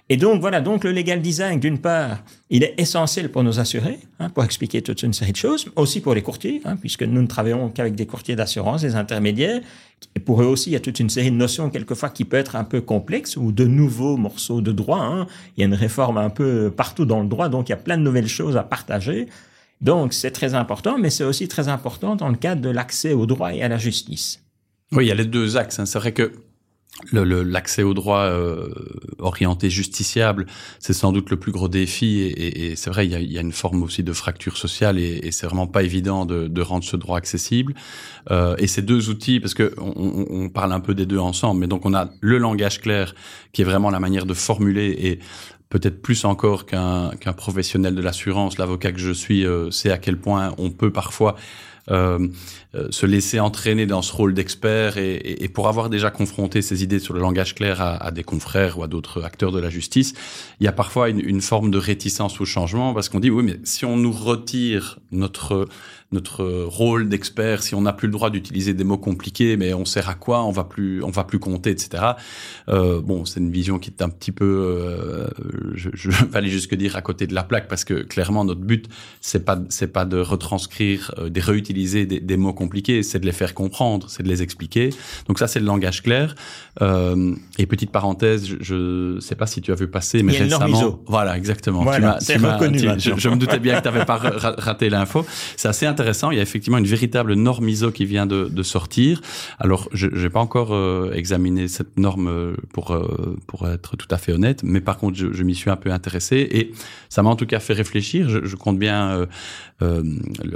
Et donc, voilà, donc le legal design, d'une part, il est essentiel pour nos assurés, hein, pour expliquer toute une série de choses, aussi pour les courtiers, hein, puisque nous ne travaillons qu'avec des courtiers d'assurance, des intermédiaires. Et pour eux aussi, il y a toute une série de notions, quelquefois, qui peut être un peu complexes, ou de nouveaux morceaux de droit. hein. Il y a une réforme un peu partout dans le droit, donc il y a plein de nouvelles choses à partager. Donc, c'est très important, mais c'est aussi très important dans le cadre de l'accès au droit et à la justice. Oui, il y a les deux axes. C'est vrai que l'accès au droit euh, orienté justiciable, c'est sans doute le plus gros défi. Et, et- et c'est vrai, il y, a, y a une forme aussi de fracture sociale et, et c'est vraiment pas évident de, de rendre ce droit accessible. Euh, et ces deux outils, parce que on, on- parle un peu des deux ensemble, mais donc on a le langage clair qui est vraiment la manière de formuler et peut-être plus encore qu'un qu'un professionnel de l'assurance, l'avocat que je suis, euh, sait à quel point on peut parfois euh, euh, se laisser entraîner dans ce rôle d'expert et, et- et pour avoir déjà confronté ces idées sur le langage clair à, à des confrères ou à d'autres acteurs de la justice, il y a parfois une, une forme de réticence au changement parce qu'on dit oui mais si on nous retire notre notre rôle d'expert, si on n'a plus le droit d'utiliser des mots compliqués, mais on sert à quoi On va plus, on va plus compter, etc. Euh, bon, c'est une vision qui est un petit peu, euh, je, je vais aller jusque dire à côté de la plaque, parce que clairement notre but c'est pas, c'est pas de retranscrire, euh, de réutiliser des, des mots compliqués, c'est de les faire comprendre, c'est de les expliquer. Donc ça c'est le langage clair. Euh, et petite parenthèse, je, je sais pas si tu as vu passer, mais récemment, ISO. voilà exactement. Voilà, Tu m'as- je, je me doutais bien que tu n'avais pas ra- raté l'info. C'est assez intéressant. Il y a effectivement une véritable norme ISO qui vient de, sortir. Alors, je n'ai pas encore euh, examiné cette norme euh, pour euh, pour être tout à fait honnête, mais par contre, je, m'y suis un peu intéressé et ça m'a en tout cas fait réfléchir. Je, compte bien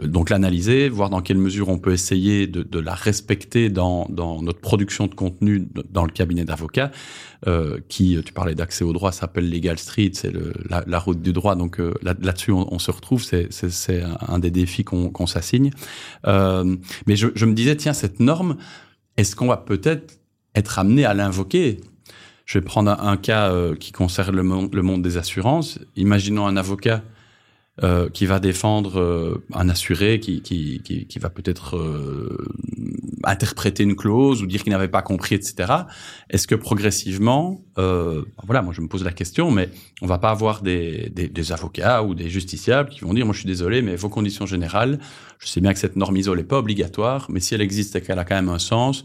donc l'analyser, voir dans quelle mesure on peut essayer de, de la respecter dans, dans notre production de contenu dans le cabinet d'avocats, euh, qui, tu parlais d'accès au droit, s'appelle Legal Street, c'est la, route du droit, donc euh, là- là-dessus on, on se retrouve, c'est- un des défis qu'on qu'on s'assigne. Euh, mais je, je me disais, tiens, cette norme, est-ce qu'on va peut-être être amené à l'invoquer? Je vais prendre un, un cas euh, qui concerne le monde, le monde des assurances. Imaginons un avocat euh, qui va défendre euh, un assuré qui, qui, qui, qui va peut-être euh, interpréter une clause ou dire qu'il n'avait pas compris, etc. Est-ce que progressivement, euh, voilà, moi je me pose la question, mais on va pas avoir des, des, des avocats ou des justiciables qui vont dire, moi je suis désolé, mais vos conditions générales, je sais bien que cette norme ISO n'est pas obligatoire, mais si elle existe et qu'elle a quand même un sens,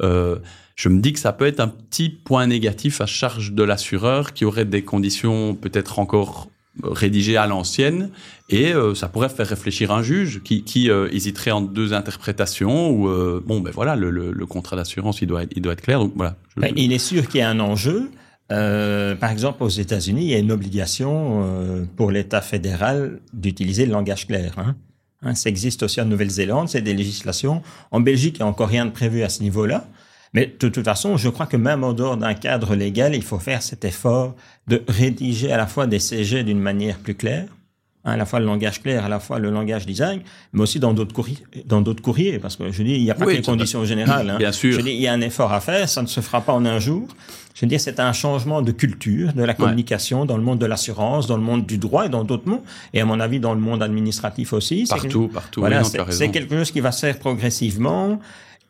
euh, je me dis que ça peut être un petit point négatif à charge de l'assureur qui aurait des conditions peut-être encore rédigées à l'ancienne et euh, ça pourrait faire réfléchir un juge qui, qui euh, hésiterait entre deux interprétations ou euh, bon ben voilà le, le, le contrat d'assurance il doit être, il doit être clair donc voilà. Je- Ben, il est sûr qu'il y a un enjeu. Euh, par exemple, aux États-Unis, il y a une obligation euh, pour l'État fédéral d'utiliser le langage clair. Hein. Hein, ça existe aussi en Nouvelle-Zélande, c'est des législations. En Belgique, il n'y a encore rien de prévu à ce niveau-là. Mais de toute façon, je crois que même en dehors d'un cadre légal, il faut faire cet effort de rédiger à la fois des CG d'une manière plus claire, hein, à la fois le langage clair, à la fois le langage design, mais aussi dans d'autres courriers, dans d'autres courriers, parce que je dis, il n'y a pas Oui, que les conditions générales. Hein. Bien sûr. Je dis, il y a un effort à faire, ça ne se fera pas en un jour. Je veux dire, c'est un changement de culture, de la communication dans le monde de l'assurance, dans le monde du droit et dans d'autres mondes. Et à mon avis, dans le monde administratif aussi. Partout, partout. voilà, oui, c'est quelque chose qui va se faire progressivement.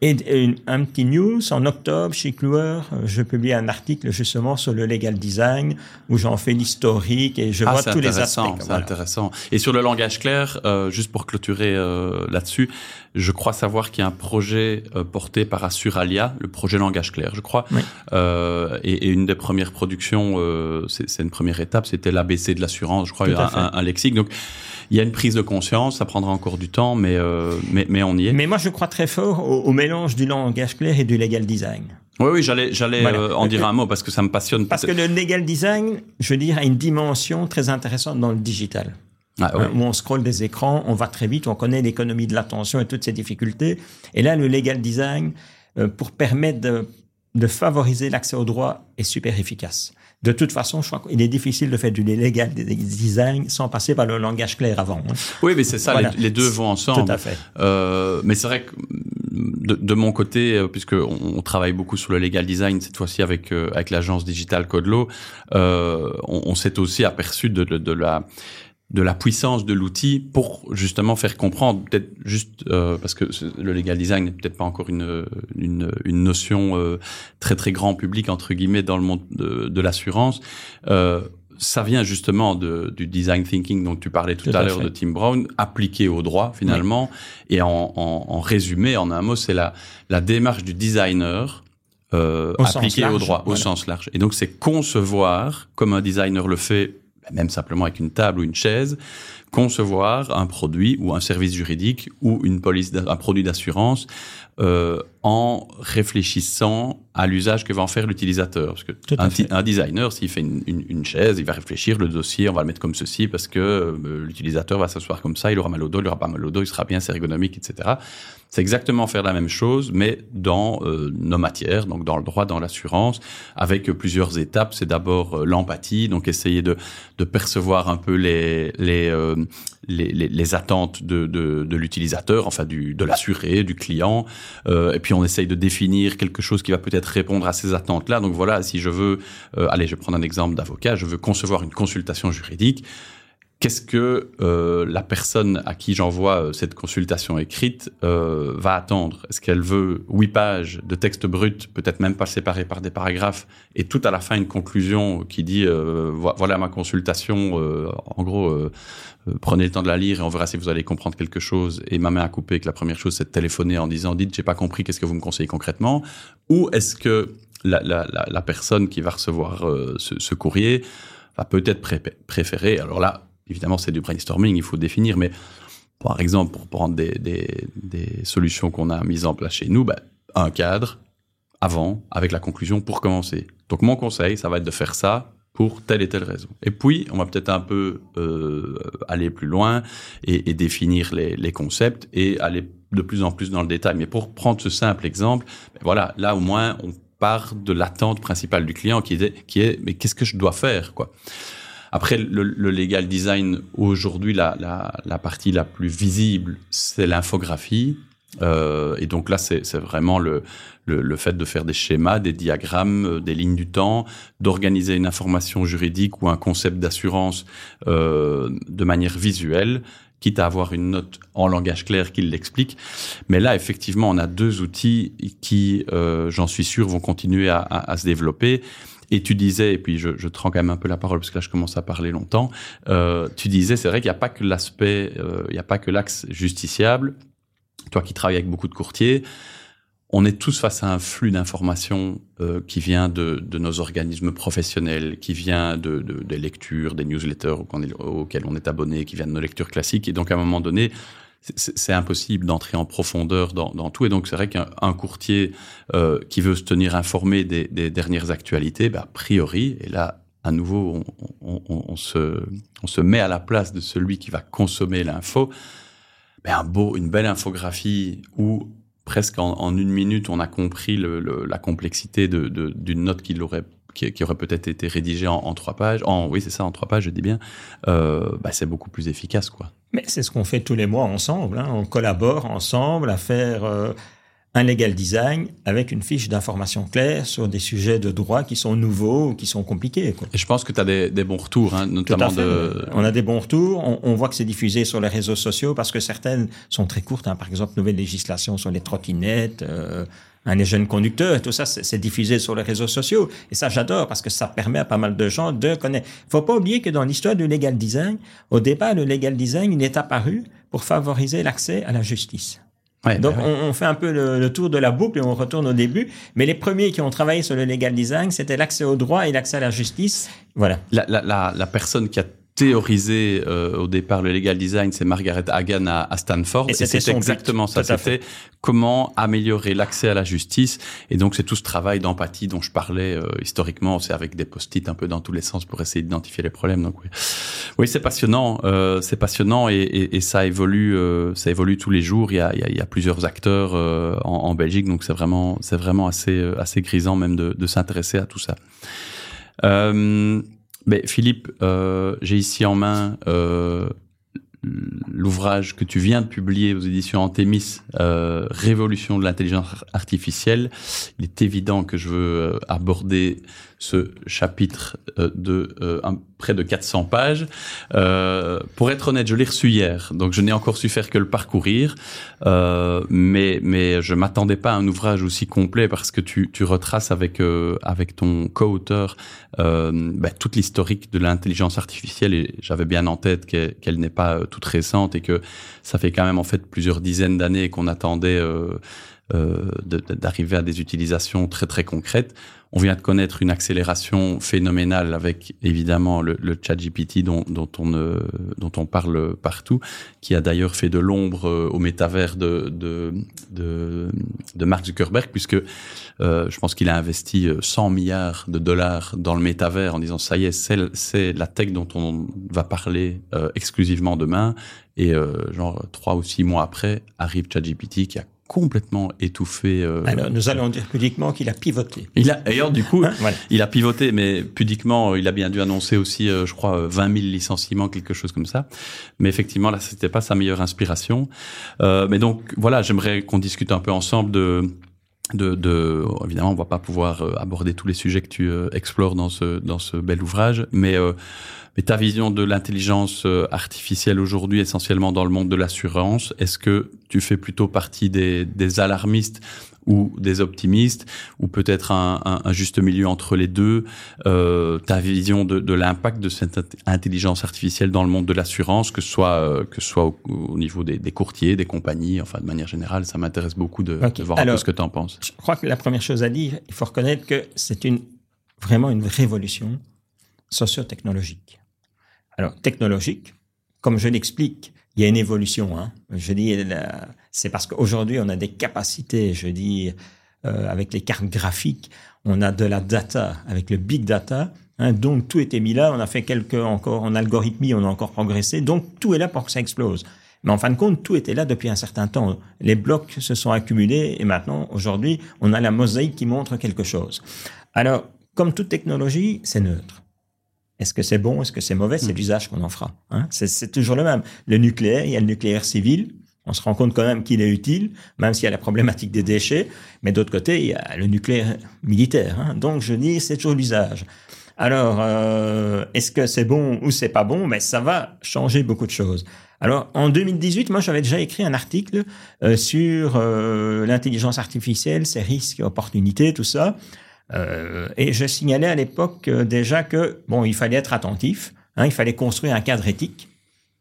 Et une- un petit news, en octobre, chez Kluwer, euh, je publie un article justement sur le legal design, où j'en fais l'historique et je Ah, vois tous les aspects. intéressant, c'est voilà. intéressant. Et sur le langage clair, euh, juste pour clôturer euh, là-dessus, je crois savoir qu'il y a un projet euh, porté par Assuralia, le projet langage clair, je crois. Oui. Euh, et, et une des premières productions, euh, c'est une première étape, c'était l'ABC de l'assurance, je crois, un, un- un lexique. Donc, il y a une prise de conscience, ça prendra encore du temps, mais, mais, mais, on y est. Mais moi, je crois très fort au, mélange du langage clair et du legal design. Oui, oui, j'allais, j'allais en dire un mot parce que ça me passionne. Parce que le legal design, je veux dire, a une dimension très intéressante dans le digital. Ah, où on scrolle des écrans, on va très vite, on connaît l'économie de l'attention et toutes ces difficultés. Et là, le legal design, pour permettre de, de favoriser l'accès au droit, est super efficace. De toute façon, je crois qu'il est difficile de faire du legal design sans passer par le langage clair avant. Hein. Oui, mais c'est ça, les, deux vont ensemble. Tout à fait. Euh, mais c'est vrai que de, de, mon côté, euh, puisque on, travaille beaucoup sur le legal design cette fois-ci avec euh, avec l'agence digitale Codelo, euh, on, on s'est aussi aperçu de, de, de la de la puissance de l'outil pour justement faire comprendre, peut-être juste euh, parce que le legal design n'est peut-être pas encore une, une, une notion euh, très très grand public entre guillemets dans le monde de, de l'assurance. Euh, ça vient justement de, du design thinking dont tu parlais tout, à, l'heure de Tim Brown, appliqué au droit finalement. Et en, en, en, résumé, en un mot, c'est la, la démarche du designer euh, appliquée au droit, au sens large. Et donc c'est concevoir, comme un designer le fait même simplement avec une table ou une chaise, concevoir un produit ou un service juridique ou une police, un produit d'assurance euh, en réfléchissant à l'usage que va en faire l'utilisateur. Parce que un, designer, s'il fait une, une, une, chaise, il va réfléchir le dossier, on va le mettre comme ceci parce que euh, l'utilisateur va s'asseoir comme ça, il aura mal au dos, il aura pas mal au dos, il sera bien, c'est ergonomique, etc. C'est exactement faire la même chose, mais dans euh, nos matières, donc dans le droit, dans l'assurance, avec plusieurs étapes. C'est d'abord l'empathie, donc essayer de, de, percevoir un peu les, les, les, les, les, attentes de, de, de l'utilisateur, enfin du, de l'assuré, du client. et puis on essaye de définir quelque chose qui va peut-être répondre à ces attentes-là. Donc voilà, si je veux, allez, je vais prendre un exemple d'avocat, je veux concevoir une consultation juridique qu'est-ce que euh, la personne à qui j'envoie euh, cette consultation écrite euh, va attendre? Est-ce qu'elle veut huit pages de texte brut, peut-être même pas séparé par des paragraphes, et tout à la fin une conclusion qui dit voilà ma consultation, en gros, prenez le temps de la lire et on verra si vous allez comprendre quelque chose. Et ma main a coupé que la première chose c'est de téléphoner en disant dites j'ai pas compris, qu'est-ce que vous me conseillez concrètement? Ou est-ce que la, la, la, la, personne qui va recevoir ce, ce courrier va peut-être préférer, alors là, évidemment, c'est du brainstorming, il faut définir, mais par exemple, pour prendre des, des, des solutions qu'on a mises en place chez nous, ben, un cadre avant, avec la conclusion pour commencer. Donc mon conseil, ça va être de faire ça pour telle et telle raison. Et puis, on va peut-être un peu euh, aller plus loin et, et définir les, les, concepts et aller de plus en plus dans le détail. Mais pour prendre ce simple exemple, ben voilà, là au moins, on part de l'attente principale du client qui est, qui est mais qu'est-ce que je dois faire quoi? Après, le, le legal design, aujourd'hui, la, la, la, partie la plus visible, c'est l'infographie. Euh, et donc là, c'est vraiment le, le, le, fait de faire des schémas, des diagrammes, euh, des lignes du temps, d'organiser une information juridique ou un concept d'assurance euh, de manière visuelle quitte à avoir une note en langage clair qui l'explique. Mais là, effectivement, on a deux outils qui, euh, j'en suis sûr, vont continuer à, à, à se développer. Et tu disais, et puis je, je quand même un peu la parole parce que là je commence à parler longtemps, euh, tu disais, c'est vrai qu'il n'y a pas que l'aspect, euh, il n'y a pas que l'axe justiciable. Toi qui travailles avec beaucoup de courtiers, on est tous face à un flux d'informations euh, qui vient de, de, nos organismes professionnels, qui vient de, de des lectures, des newsletters auxquelles on est abonné, qui vient de nos lectures classiques. Et donc à un moment donné, c'est impossible d'entrer en profondeur dans, tout. Et donc, c'est vrai qu'un courtier euh, qui veut se tenir informé des, dernières actualités, bah, a priori, et là, à nouveau, on, se, met à la place de celui qui va consommer l'info. Ben, un beau, une belle infographie où presque en, une minute, on a compris la complexité d'une note qu'il aurait qui, qui, aurait peut-être été rédigé en, en, trois pages, en oui c'est ça, en trois pages, je dis bien, euh, bah, c'est beaucoup plus efficace quoi. Mais c'est ce qu'on fait tous les mois ensemble. Hein. On collabore ensemble à faire euh, un legal design avec une fiche d'information claire sur des sujets de droit qui sont nouveaux ou qui sont compliqués. Quoi. Et je pense que tu as des, des, bons retours, hein, notamment de... On a des bons retours. On, on voit que c'est diffusé sur les réseaux sociaux parce que certaines sont très courtes. Hein. Par exemple, nouvelle législation sur les trottinettes. Euh, un des jeunes conducteurs, tout ça, c'est diffusé sur les réseaux sociaux. Et ça, j'adore parce que ça permet à pas mal de gens de connaître. Faut pas oublier que dans l'histoire du legal design, au départ, le legal design, il est apparu pour favoriser l'accès à la justice. Ouais, Donc, ouais. on, on, fait un peu le, le, tour de la boucle et on retourne au début. Mais les premiers qui ont travaillé sur le legal design, c'était l'accès au droit et l'accès à la justice. Voilà. La, la, la, la, personne qui a théorisé euh, au départ le legal design, c'est Margaret Hagan à, Stanford. Et, c'est exactement ça. C'était comment améliorer l'accès à la justice. Et donc c'est tout ce travail d'empathie dont je parlais euh, historiquement. C'est avec des post-it un peu dans tous les sens pour essayer d'identifier les problèmes. Donc oui, oui c'est passionnant. Euh, c'est passionnant et, et, et, ça évolue. Euh, ça évolue tous les jours. Il y a, il y a, il y a plusieurs acteurs en, en, Belgique. Donc c'est vraiment, c'est vraiment assez, assez grisant même de, de s'intéresser à tout ça. Euh, mais Philippe, euh, j'ai ici en main euh, l'ouvrage que tu viens de publier aux éditions Antémis, euh, Révolution de l'intelligence artificielle. Il est évident que je veux aborder ce chapitre euh, de euh, près de 400 pages. Euh, pour être honnête, je l'ai reçu hier, donc je n'ai encore su faire que le parcourir, mais mais je m'attendais pas à un ouvrage aussi complet parce que tu, tu retraces avec avec ton co-auteur bah, toute l'historique de l'intelligence artificielle et j'avais bien en tête qu'elle n'est pas toute récente et que ça fait quand même en fait plusieurs dizaines d'années qu'on attendait d'arriver à des utilisations très très concrètes. On vient de connaître une accélération phénoménale avec évidemment le, le chat GPT dont, on, euh, dont on parle partout, qui a d'ailleurs fait de l'ombre euh, au métavers de, de, Mark Zuckerberg, puisque euh, je pense qu'il a investi 100 milliards de dollars dans le métavers en disant ça y est, c'est la tech dont on va parler exclusivement demain. Et genre trois ou six mois après arrive ChatGPT qui a complètement étouffé. Euh, Alors, nous allons dire pudiquement qu'il a pivoté. Il a, d'ailleurs, du coup, hein, il a pivoté, mais pudiquement, il a bien dû annoncer aussi, euh, je crois, 20 000 licenciements, quelque chose comme ça. Mais effectivement, là, c'était pas sa meilleure inspiration. Euh, mais donc, voilà, j'aimerais qu'on discute un peu ensemble de, de, de, évidemment, on va pas pouvoir euh, aborder tous les sujets que tu explores dans ce dans ce bel ouvrage, mais mais ta vision de l'intelligence euh, artificielle aujourd'hui, essentiellement dans le monde de l'assurance, est-ce que tu fais plutôt partie des, des alarmistes ou des optimistes, ou peut-être un, un, un, juste milieu entre les deux euh, Ta vision de, de l'impact de cette intelligence artificielle dans le monde de l'assurance, que ce soit euh, que ce soit au, niveau des, des, courtiers, des compagnies, enfin de manière générale, ça m'intéresse beaucoup de, de voir un peu ce que tu en penses. Je crois que la première chose à dire, il faut reconnaître que c'est une vraiment une révolution socio-technologique. Alors, technologique, comme je l'explique, il y a une évolution. Hein. Je dis, c'est parce qu'aujourd'hui, on a des capacités, je dis, euh, avec les cartes graphiques, on a de la data, avec le big data, hein, donc tout était mis là, on a fait quelques encore en algorithmie, on a encore progressé, donc tout est là pour que ça explose. Mais en fin de compte, tout était là depuis un certain temps. Les blocs se sont accumulés et maintenant, aujourd'hui, on a la mosaïque qui montre quelque chose. Alors, comme toute technologie, c'est neutre. Est-ce que c'est bon, est-ce que c'est mauvais? C'est hmm. l'usage qu'on en fera. Hein? C'est toujours le même. Le nucléaire, il y a le nucléaire civil. On se rend compte quand même qu'il est utile, même s'il y a la problématique des déchets. Mais d'autre côté, il y a le nucléaire militaire. Hein? Donc je dis, c'est toujours l'usage. Alors, euh, est-ce que c'est bon ou c'est pas bon? Mais ça va changer beaucoup de choses. Alors, en 2018, moi, j'avais déjà écrit un article euh, sur euh, l'intelligence artificielle, ses risques, opportunités, tout ça. Euh, et je signalais à l'époque euh, déjà que bon, il fallait être attentif, hein, il fallait construire un cadre éthique.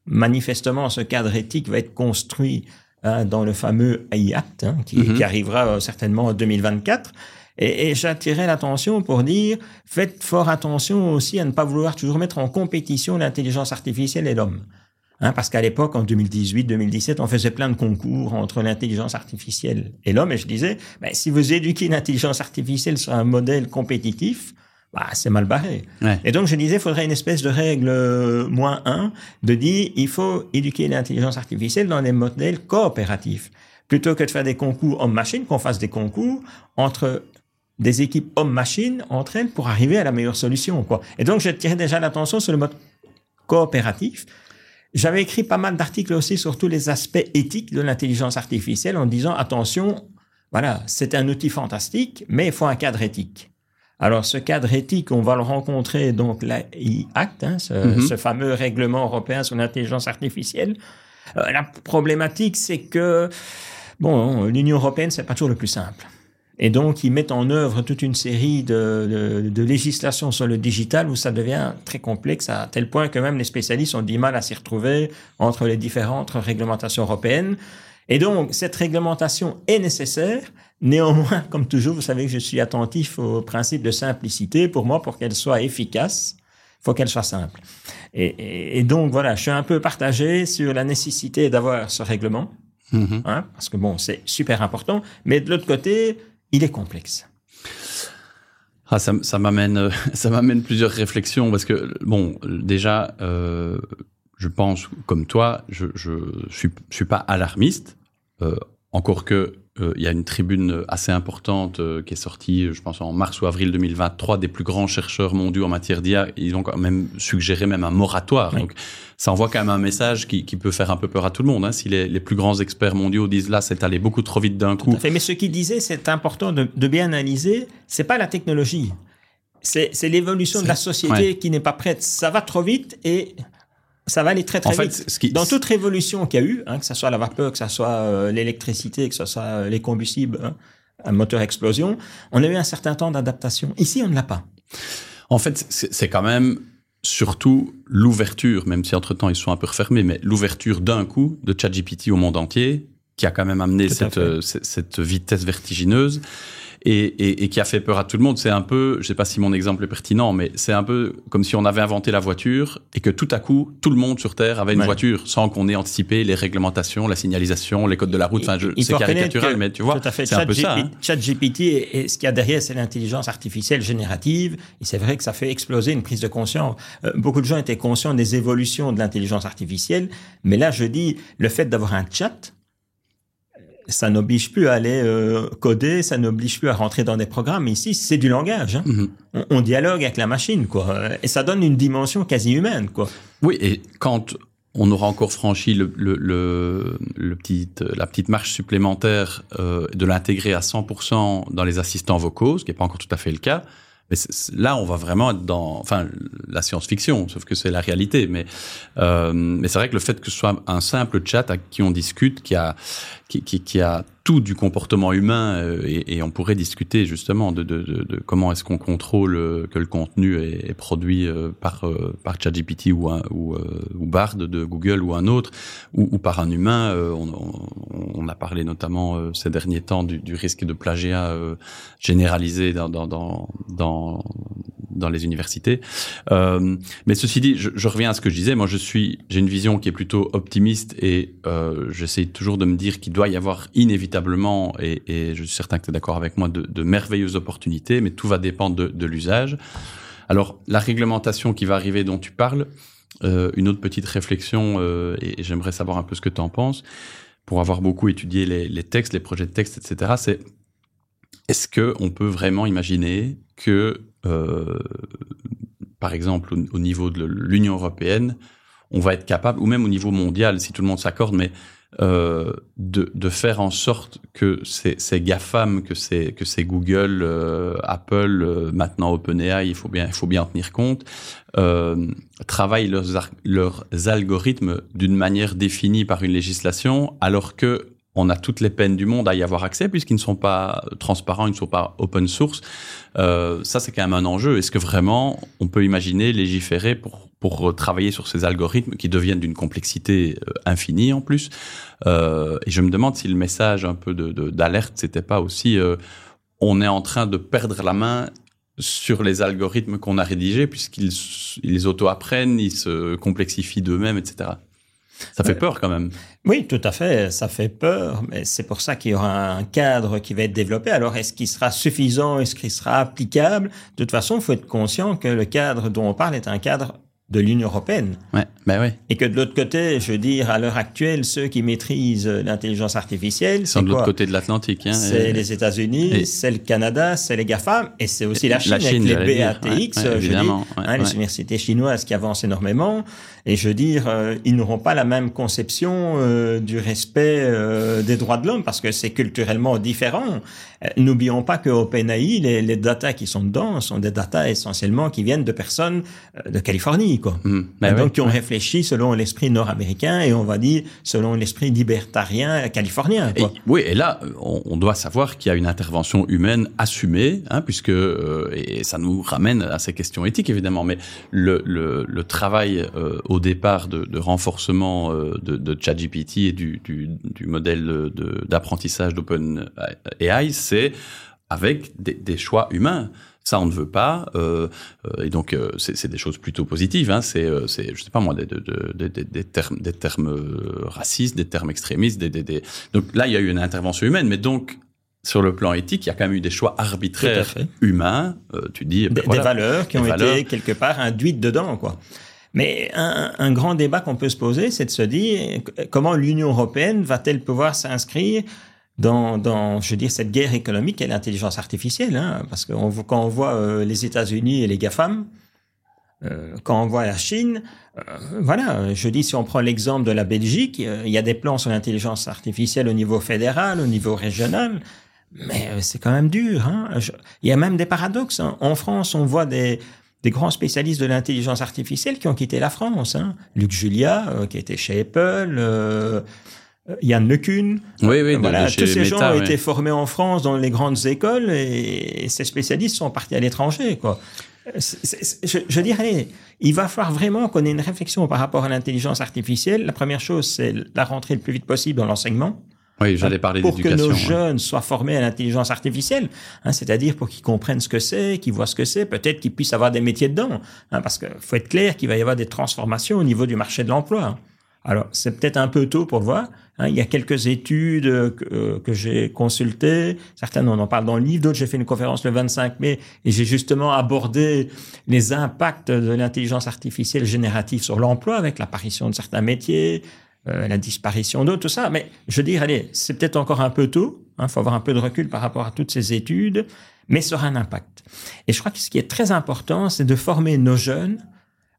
Manifestement, ce cadre éthique va être construit hein, dans le fameux AI Act, hein, qui, mm-hmm. qui, arrivera euh, certainement en 2024. Et, et j'attirais l'attention pour dire, faites fort attention aussi à ne pas vouloir toujours mettre en compétition l'intelligence artificielle et l'homme. Hein, parce qu'à l'époque, en 2018-2017, on faisait plein de concours entre l'intelligence artificielle et l'homme. Et je disais, ben, si vous éduquez l'intelligence artificielle sur un modèle compétitif, bah, c'est mal barré. Et donc, je disais, il faudrait une espèce de règle euh, moins 1 de dire, il faut éduquer l'intelligence artificielle dans des modèles coopératifs. Plutôt que de faire des concours homme-machine, qu'on fasse des concours entre des équipes homme-machine entre elles pour arriver à la meilleure solution. Quoi. Et donc, je tirais déjà l'attention sur le mode coopératif j'avais écrit pas mal d'articles aussi sur tous les aspects éthiques de l'intelligence artificielle en disant attention, voilà, c'est un outil fantastique, mais il faut un cadre éthique. Alors, ce cadre éthique, on va le rencontrer donc l'AI Act, hein, ce, mm-hmm. ce, fameux règlement européen sur l'intelligence artificielle. Euh, la problématique, c'est que bon, l'Union européenne, c'est pas toujours le plus simple. Et donc, ils mettent en œuvre toute une série de, de, de, législations sur le digital où ça devient très complexe à tel point que même les spécialistes ont du mal à s'y retrouver entre les différentes réglementations européennes. Et donc, cette réglementation est nécessaire. Néanmoins, comme toujours, vous savez que je suis attentif au principe de simplicité. Pour moi, pour qu'elle soit efficace, faut qu'elle soit simple. Et, et, donc voilà, je suis un peu partagé sur la nécessité d'avoir ce règlement, mm-hmm. hein, parce que bon, c'est super important, mais de l'autre côté, il est complexe. Ah, ça, m'amène, ça m'amène plusieurs réflexions parce que bon, déjà, euh, je pense comme toi, je, je suis, je suis pas alarmiste. Euh, encore que euh, il y a une tribune assez importante euh, qui est sortie, je pense en mars ou avril 2023, des plus grands chercheurs mondiaux en matière d'IA. Ils ont quand même suggéré même un moratoire. Donc, ça envoie quand même un message qui, qui, peut faire un peu peur à tout le monde. Hein. Si les, les, plus grands experts mondiaux disent là, c'est allé beaucoup trop vite d'un coup. Mais ce qu'ils disaient, c'est important de, de bien analyser. C'est pas la technologie. C'est l'évolution de la société qui n'est pas prête. Ça va trop vite et ça va aller très très vite. Dans toute révolution qu'il y a eu, hein, que ce soit la vapeur, que ce soit euh, l'électricité, que ce soit euh, les combustibles, hein, un moteur explosion, on a eu un certain temps d'adaptation. Ici, on ne l'a pas. En fait, c'est quand même surtout l'ouverture, même si entre-temps ils sont un peu refermés, mais l'ouverture d'un coup de ChatGPT au monde entier qui a quand même amené cette, euh, cette, vitesse vertigineuse et, et, et, qui a fait peur à tout le monde. C'est un peu, je sais pas si mon exemple est pertinent, mais c'est un peu comme si on avait inventé la voiture et que tout à coup, tout le monde sur Terre avait une voiture sans qu'on ait anticipé les réglementations, la signalisation, les codes de la route. Enfin, c'est caricatural, mais tu vois, c'est un peu ça. Hein. ChatGPT, et ce qu'il y a derrière, c'est l'intelligence artificielle générative. Et c'est vrai que ça fait exploser une prise de conscience. Euh, beaucoup de gens étaient conscients des évolutions de l'intelligence artificielle, mais là, je dis, le fait d'avoir un chat, ça n'oblige plus à aller euh, coder, ça n'oblige plus à rentrer dans des programmes. Ici, c'est du langage. Hein. Mm-hmm. on, on, dialogue avec la machine, quoi. Et ça donne une dimension quasi humaine, quoi. Oui, et quand on aura encore franchi le, le, le, le petit, la petite marche supplémentaire euh, de l'intégrer à 100% dans les assistants vocaux, ce qui n'est pas encore tout à fait le cas, mais là, on va vraiment être dans, enfin, la science-fiction, sauf que c'est la réalité. Mais, euh, mais c'est vrai que le fait que ce soit un simple chat à qui on discute, qui a, qui, qui, qui a tout du comportement humain euh, et, et, on pourrait discuter justement de, de, de, de comment est-ce qu'on contrôle euh, que le contenu est, est produit euh, par par ChatGPT ou un, ou, ou Bard de Google ou un autre ou, ou par un humain. On, on, a parlé notamment ces derniers temps du, du risque de plagiat généralisé dans dans, dans dans dans les universités. Mais ceci dit, je, je, reviens à ce que je disais. Moi, je suis, j'ai une vision qui est plutôt optimiste et j'essaie toujours de me dire qu'il doit y avoir inévitablement, et, je suis certain que tu es d'accord avec moi, de, merveilleuses opportunités, mais tout va dépendre de, l'usage. Alors, la réglementation qui va arriver dont tu parles, euh, une autre petite réflexion, euh, et, j'aimerais savoir un peu ce que tu en penses, pour avoir beaucoup étudié les, textes, les projets de texte, etc., c'est est-ce que on peut vraiment imaginer que euh, par exemple, au, niveau de l'Union européenne, on va être capable, ou même au niveau mondial, si tout le monde s'accorde, mais euh, de, de, faire en sorte que ces, ces GAFAM, que c'est que c'est Google, euh, Apple, euh, maintenant OpenAI, il faut bien il faut bien en tenir compte, euh, travaillent leurs leurs algorithmes d'une manière définie par une législation, alors que on a toutes les peines du monde à y avoir accès puisqu'ils ne sont pas transparents, ils ne sont pas open source. Euh, ça, c'est quand même un enjeu. Est-ce que vraiment on peut imaginer légiférer pour pour travailler sur ces algorithmes qui deviennent d'une complexité euh, infinie en plus euh, Et je me demande si le message un peu de d'alerte, c'était pas aussi euh, on est en train de perdre la main sur les algorithmes qu'on a rédigés puisqu'ils ils auto-apprennent, ils se complexifient d'eux-mêmes, etc. Ça fait peur quand même. Oui, tout à fait, ça fait peur, mais c'est pour ça qu'il y aura un cadre qui va être développé. Alors, est-ce qu'il sera suffisant, est-ce qu'il sera applicable? De toute façon, il faut être conscient que le cadre dont on parle est un cadre de l'Union européenne. Ouais, ben ouais. Et que de l'autre côté, je veux dire, à l'heure actuelle, ceux qui maîtrisent l'intelligence artificielle, c'est de l'autre côté de l'Atlantique. Hein, c'est les États-Unis, c'est le Canada, c'est les GAFAM, et c'est aussi la Chine, avec les BATX, je veux dire, hein, les universités chinoises qui avancent énormément. Et je veux dire, euh, ils n'auront pas la même conception euh, du respect euh, des droits de l'homme parce que c'est culturellement différent. N'oublions pas que OpenAI, les, les datas qui sont dedans sont des datas essentiellement qui viennent de personnes de Californie, quoi. Mmh. Ben donc qui ont réfléchi selon l'esprit nord-américain et on va dire selon l'esprit libertarien californien. Quoi. Et, oui, et là, on, on doit savoir qu'il y a une intervention humaine assumée, hein, puisque et ça nous ramène à ces questions éthiques évidemment, mais le, le, le travail au départ de, de renforcement euh, de, de ChatGPT et du, du, du modèle d'apprentissage d'OpenAI, c'est avec des, des, choix humains. Ça, on ne veut pas. Euh, euh, et donc, euh, c'est des choses plutôt positives. Hein. C'est, c'est, je sais pas moi, des, des, des, des termes, des termes racistes, des termes extrémistes. Des, des, Donc là, il y a eu une intervention humaine. Mais donc, sur le plan éthique, il y a quand même eu des choix arbitraires humains. tu dis ben des, valeurs qui ont été quelque part induites dedans, quoi. Mais un, un grand débat qu'on peut se poser, c'est de se dire comment l'Union européenne va-t-elle pouvoir s'inscrire dans, dans, je veux dire, cette guerre économique et l'intelligence artificielle, hein, parce que quand on voit euh, les États-Unis et les GAFAM, euh, quand on voit la Chine, euh, voilà, je dis si on prend l'exemple de la Belgique, il y a des plans sur l'intelligence artificielle au niveau fédéral, au niveau régional, mais c'est quand même dur. Hein. il y a même des paradoxes. Hein. En France, on voit des, des grands spécialistes de l'intelligence artificielle qui ont quitté la France. Hein. Luc Julia, qui était chez Apple. Euh, Yann LeCun. Oui, oui, voilà, tous ces gens ont été formés en France dans les grandes écoles et, ces spécialistes sont partis à l'étranger, quoi. je, je, dirais, il va falloir vraiment qu'on ait une réflexion par rapport à l'intelligence artificielle. La première chose, c'est la rentrée le plus vite possible dans l'enseignement. Oui, j'allais parler Pour que nos jeunes soient formés à l'intelligence artificielle, hein, c'est-à-dire pour qu'ils comprennent ce que c'est, qu'ils voient ce que c'est, peut-être qu'ils puissent avoir des métiers dedans. Hein, parce qu'il faut être clair qu'il va y avoir des transformations au niveau du marché de l'emploi. Alors, c'est peut-être un peu tôt pour voir. Hein. il y a quelques études que, euh, que j'ai consultées. Certaines, on en parle dans le livre. D'autres, j'ai fait une conférence le 25 mai et j'ai justement abordé les impacts de l'intelligence artificielle générative sur l'emploi avec l'apparition de certains métiers, euh, la disparition d'autres, tout ça. Mais je veux dire, allez, c'est peut-être encore un peu tôt. Il hein, faut avoir un peu de recul par rapport à toutes ces études, mais ça aura un impact. Et je crois que ce qui est très important, c'est de former nos jeunes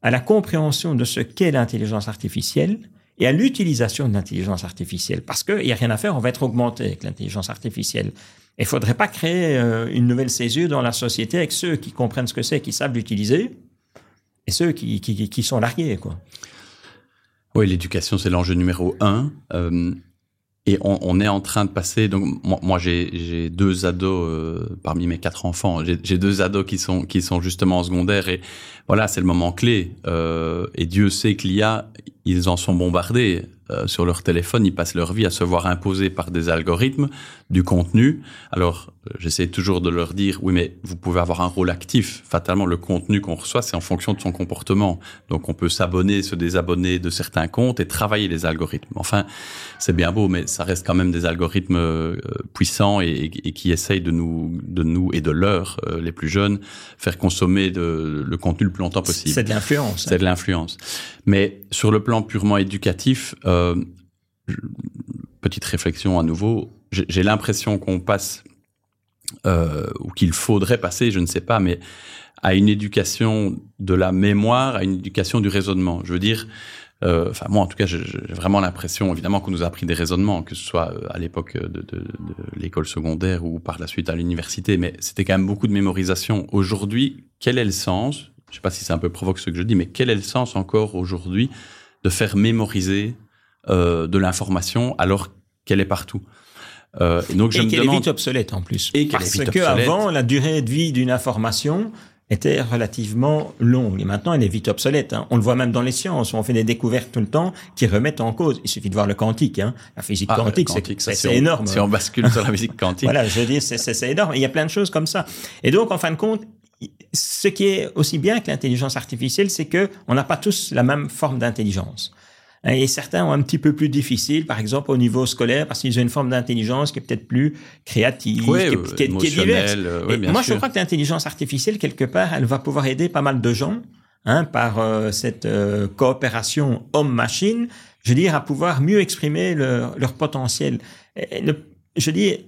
à la compréhension de ce qu'est l'intelligence artificielle et à l'utilisation de l'intelligence artificielle. Parce qu'il n'y a rien à faire, on va être augmenté avec l'intelligence artificielle. Il ne faudrait pas créer euh, une nouvelle césure dans la société avec ceux qui comprennent ce que c'est, qui savent l'utiliser, et ceux qui, qui, qui, sont largués. Quoi. Oui, l'éducation, c'est l'enjeu numéro un. Euh, et on, on, est en train de passer. Donc moi, j'ai deux ados euh, parmi mes quatre enfants. J'ai deux ados qui sont qui sont justement en secondaire et voilà, c'est le moment clé. Euh, et Dieu sait qu'il y a, ils en sont bombardés. Euh, sur leur téléphone, ils passent leur vie à se voir imposer par des algorithmes du contenu. Alors, euh, j'essaie toujours de leur dire, oui, mais vous pouvez avoir un rôle actif. Fatalement, le contenu qu'on reçoit, c'est en fonction de son comportement. Donc, on peut s'abonner, se désabonner de certains comptes et travailler les algorithmes. Enfin, c'est bien beau, mais ça reste quand même des algorithmes euh, puissants et, qui essayent de nous, de nous et de leurs, les plus jeunes, faire consommer de, le contenu le plus longtemps possible. C'est de l'influence. C'est de l'influence. Mais sur le plan purement éducatif, euh, petite réflexion à nouveau, j'ai l'impression qu'on passe, euh, ou qu'il faudrait passer, je ne sais pas, mais à une éducation de la mémoire, à une éducation du raisonnement. Je veux dire, euh, enfin moi en tout cas, j'ai vraiment l'impression, évidemment, qu'on nous a appris des raisonnements, que ce soit euh, à l'époque de, de, de l'école secondaire ou par la suite à l'université, mais c'était quand même beaucoup de mémorisation. Aujourd'hui, quel est le sens? Je ne sais pas si c'est un peu provoque ce que je dis, mais quel est le sens encore aujourd'hui de faire mémoriser euh, de l'information alors qu'elle est partout. Euh, et donc je et qu'elle est vite obsolète en plus. Et Parce qu'avant, la durée de vie d'une information était relativement longue. Et maintenant, elle est vite obsolète. Hein. On le voit même dans les sciences, où on fait des découvertes tout le temps qui remettent en cause. Il suffit de voir le quantique. Hein. La physique ah, quantique, c'est énorme. Si on bascule sur la physique quantique. voilà, je veux dire, c'est énorme. il y a plein de choses comme ça. Et donc, en fin de compte, ce qui est aussi bien que l'intelligence artificielle, c'est que on n'a pas tous la même forme d'intelligence. Et certains ont un petit peu plus difficile, par exemple au niveau scolaire, parce qu'ils ont une forme d'intelligence qui est peut-être plus créative, qui, est, qui, diverse. Euh, moi, je crois que l'intelligence artificielle, quelque part, elle va pouvoir aider pas mal de gens hein, par euh, cette euh, coopération homme-machine, je veux dire, à pouvoir mieux exprimer leur potentiel. je dis,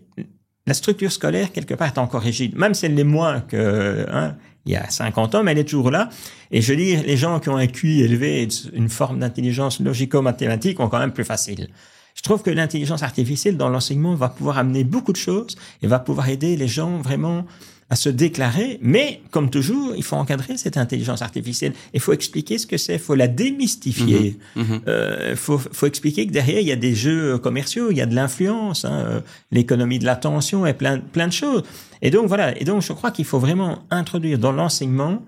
la structure scolaire, quelque part, est encore rigide, même si elle l'est moins que hein, il y a 50 ans, mais elle est toujours là. Et je dis, les gens qui ont un QI élevé, une forme d'intelligence logico-mathématique, ont quand même plus facile. Je trouve que l'intelligence artificielle dans l'enseignement va pouvoir amener beaucoup de choses et va pouvoir aider les gens vraiment à se déclarer, mais comme toujours, il faut encadrer cette intelligence artificielle. Il faut expliquer ce que c'est, il faut la démystifier. Il mhm. mhm. euh, faut, faut, expliquer que derrière, il y a des jeux commerciaux, il y a de l'influence, hein, euh, l'économie de l'attention et plein, plein de choses. Et donc voilà, et donc je crois qu'il faut vraiment introduire dans l'enseignement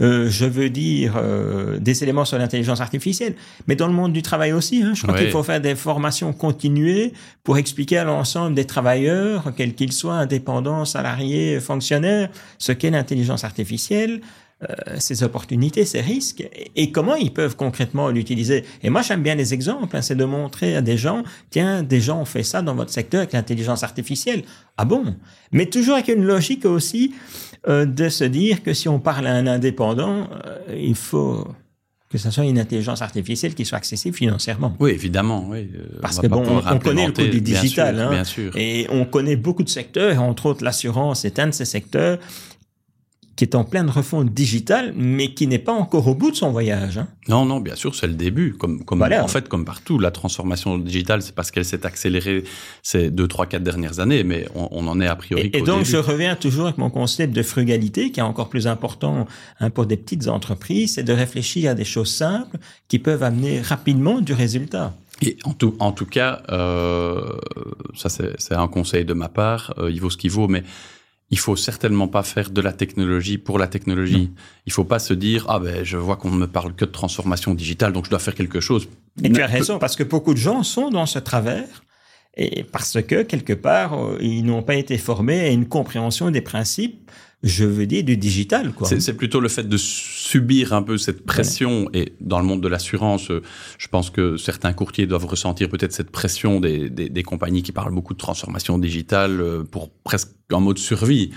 euh, je veux dire euh, des éléments sur l'intelligence artificielle, mais dans le monde du travail aussi. Hein, je crois qu'il faut faire des formations continuées pour expliquer à l'ensemble des travailleurs, quels qu'ils soient, indépendants, salariés, fonctionnaires, ce qu'est l'intelligence artificielle, euh, ces opportunités, ces risques, et, comment ils peuvent concrètement l'utiliser. Et moi, j'aime bien les exemples, hein, c'est de montrer à des gens, tiens, des gens ont fait ça dans votre secteur avec l'intelligence artificielle. Ah bon? Mais toujours avec une logique aussi euh, de se dire que si on parle à un indépendant, euh, il faut que ce soit une intelligence artificielle qui soit accessible financièrement. Oui, évidemment. Oui. Parce que bon, on, connaît le coût du digital, hein, bien sûr. et on connaît beaucoup de secteurs, entre autres l'assurance est un de ces secteurs qui est en pleine refonte digitale, mais qui n'est pas encore au bout de son voyage. Hein. Non, non, bien sûr, c'est le début. Comme, comme en fait, comme partout, la transformation digitale, c'est parce qu'elle s'est accélérée ces deux, trois, quatre dernières années, mais on, en est a priori. Et, et donc, je reviens toujours avec mon concept de frugalité, qui est encore plus important hein, pour des petites entreprises, c'est de réfléchir à des choses simples qui peuvent amener rapidement du résultat. Et en tout, en tout cas, euh, ça c'est un conseil de ma part, euh, il vaut ce qu'il vaut, mais il faut certainement pas faire de la technologie pour la technologie. Il faut pas se dire ah ben je vois qu'on ne me parle que de transformation digitale donc je dois faire quelque chose. Et tu as raison parce que beaucoup de gens sont dans ce travers et parce que quelque part euh, ils n'ont pas été formés à une compréhension des principes je veux dire, du digital. quoi. C'est plutôt le fait de subir un peu cette pression. Et dans le monde de l'assurance, euh, je pense que certains courtiers doivent ressentir peut-être cette pression des, des, des, compagnies qui parlent beaucoup de transformation digitale euh, pour presque en mode survie.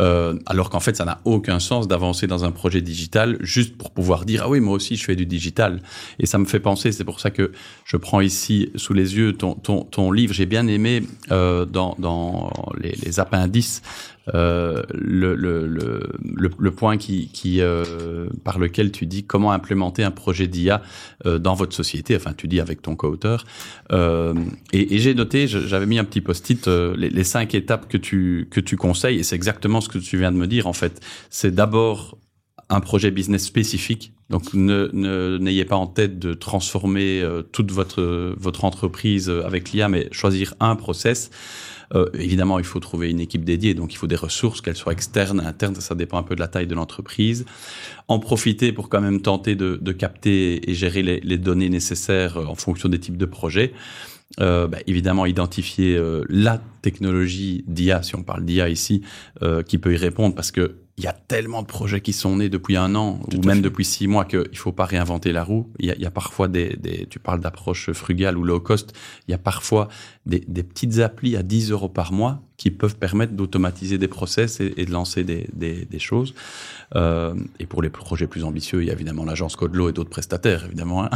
Euh, alors qu'en fait, ça n'a aucun sens d'avancer dans un projet digital juste pour pouvoir dire ah oui, moi aussi je fais du digital. Et ça me fait penser, c'est pour ça que je prends ici sous les yeux ton, ton, ton livre. J'ai bien aimé euh, dans, dans les, les appendices euh, le, point qui, euh, par lequel tu dis comment implémenter un projet d'IA euh, dans votre société. Enfin, tu dis avec ton co-auteur. Et, et j'ai noté, j'avais mis un petit post-it les, cinq étapes que tu que tu conseilles. Et c'est exactement ce que tu viens de me dire. En fait, c'est d'abord un projet business spécifique. Donc, n'ayez pas en tête de transformer toute votre votre entreprise avec l'IA, mais choisir un process. Euh, évidemment, il faut trouver une équipe dédiée, donc il faut des ressources, qu'elles soient externes, internes, ça dépend un peu de la taille de l'entreprise. En profiter pour quand même tenter de, de capter et gérer les, les, données nécessaires euh, en fonction des types de projets. Euh, bah, évidemment identifier euh, la technologie d'IA, si on parle d'IA ici, euh, qui peut y répondre, parce que il y a tellement de projets qui sont nés depuis un an ou même depuis six mois qu'il faut pas réinventer la roue. Il y a, il y a parfois des, des, tu parles d'approche frugale ou low cost, il y a parfois des, des, petites applis à 10 euros par mois qui peuvent permettre d'automatiser des process et, et, de lancer des, choses. Euh, et pour les projets plus ambitieux, il y a évidemment l'agence Codelot et d'autres prestataires, évidemment. Hein.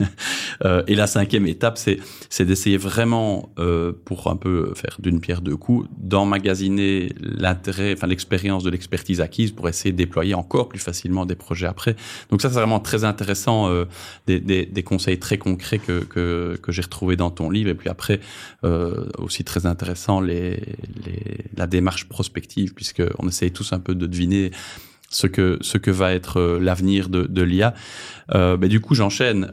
euh, et la cinquième étape, c'est, c'est d'essayer vraiment, euh, pour un peu faire d'une pierre deux coups, d'emmagasiner l'intérêt, enfin l'expérience de l'expertise acquise pour essayer de déployer encore plus facilement des projets après. Donc ça, c'est vraiment très intéressant, euh, des, conseils très concrets que, que, j'ai retrouvés dans ton livre. Et puis après, euh, aussi très intéressant, la démarche prospective, puisque on essaye tous un peu de deviner ce que ce que va être euh, l'avenir de, l'IA. Euh, bah, du coup, j'enchaîne.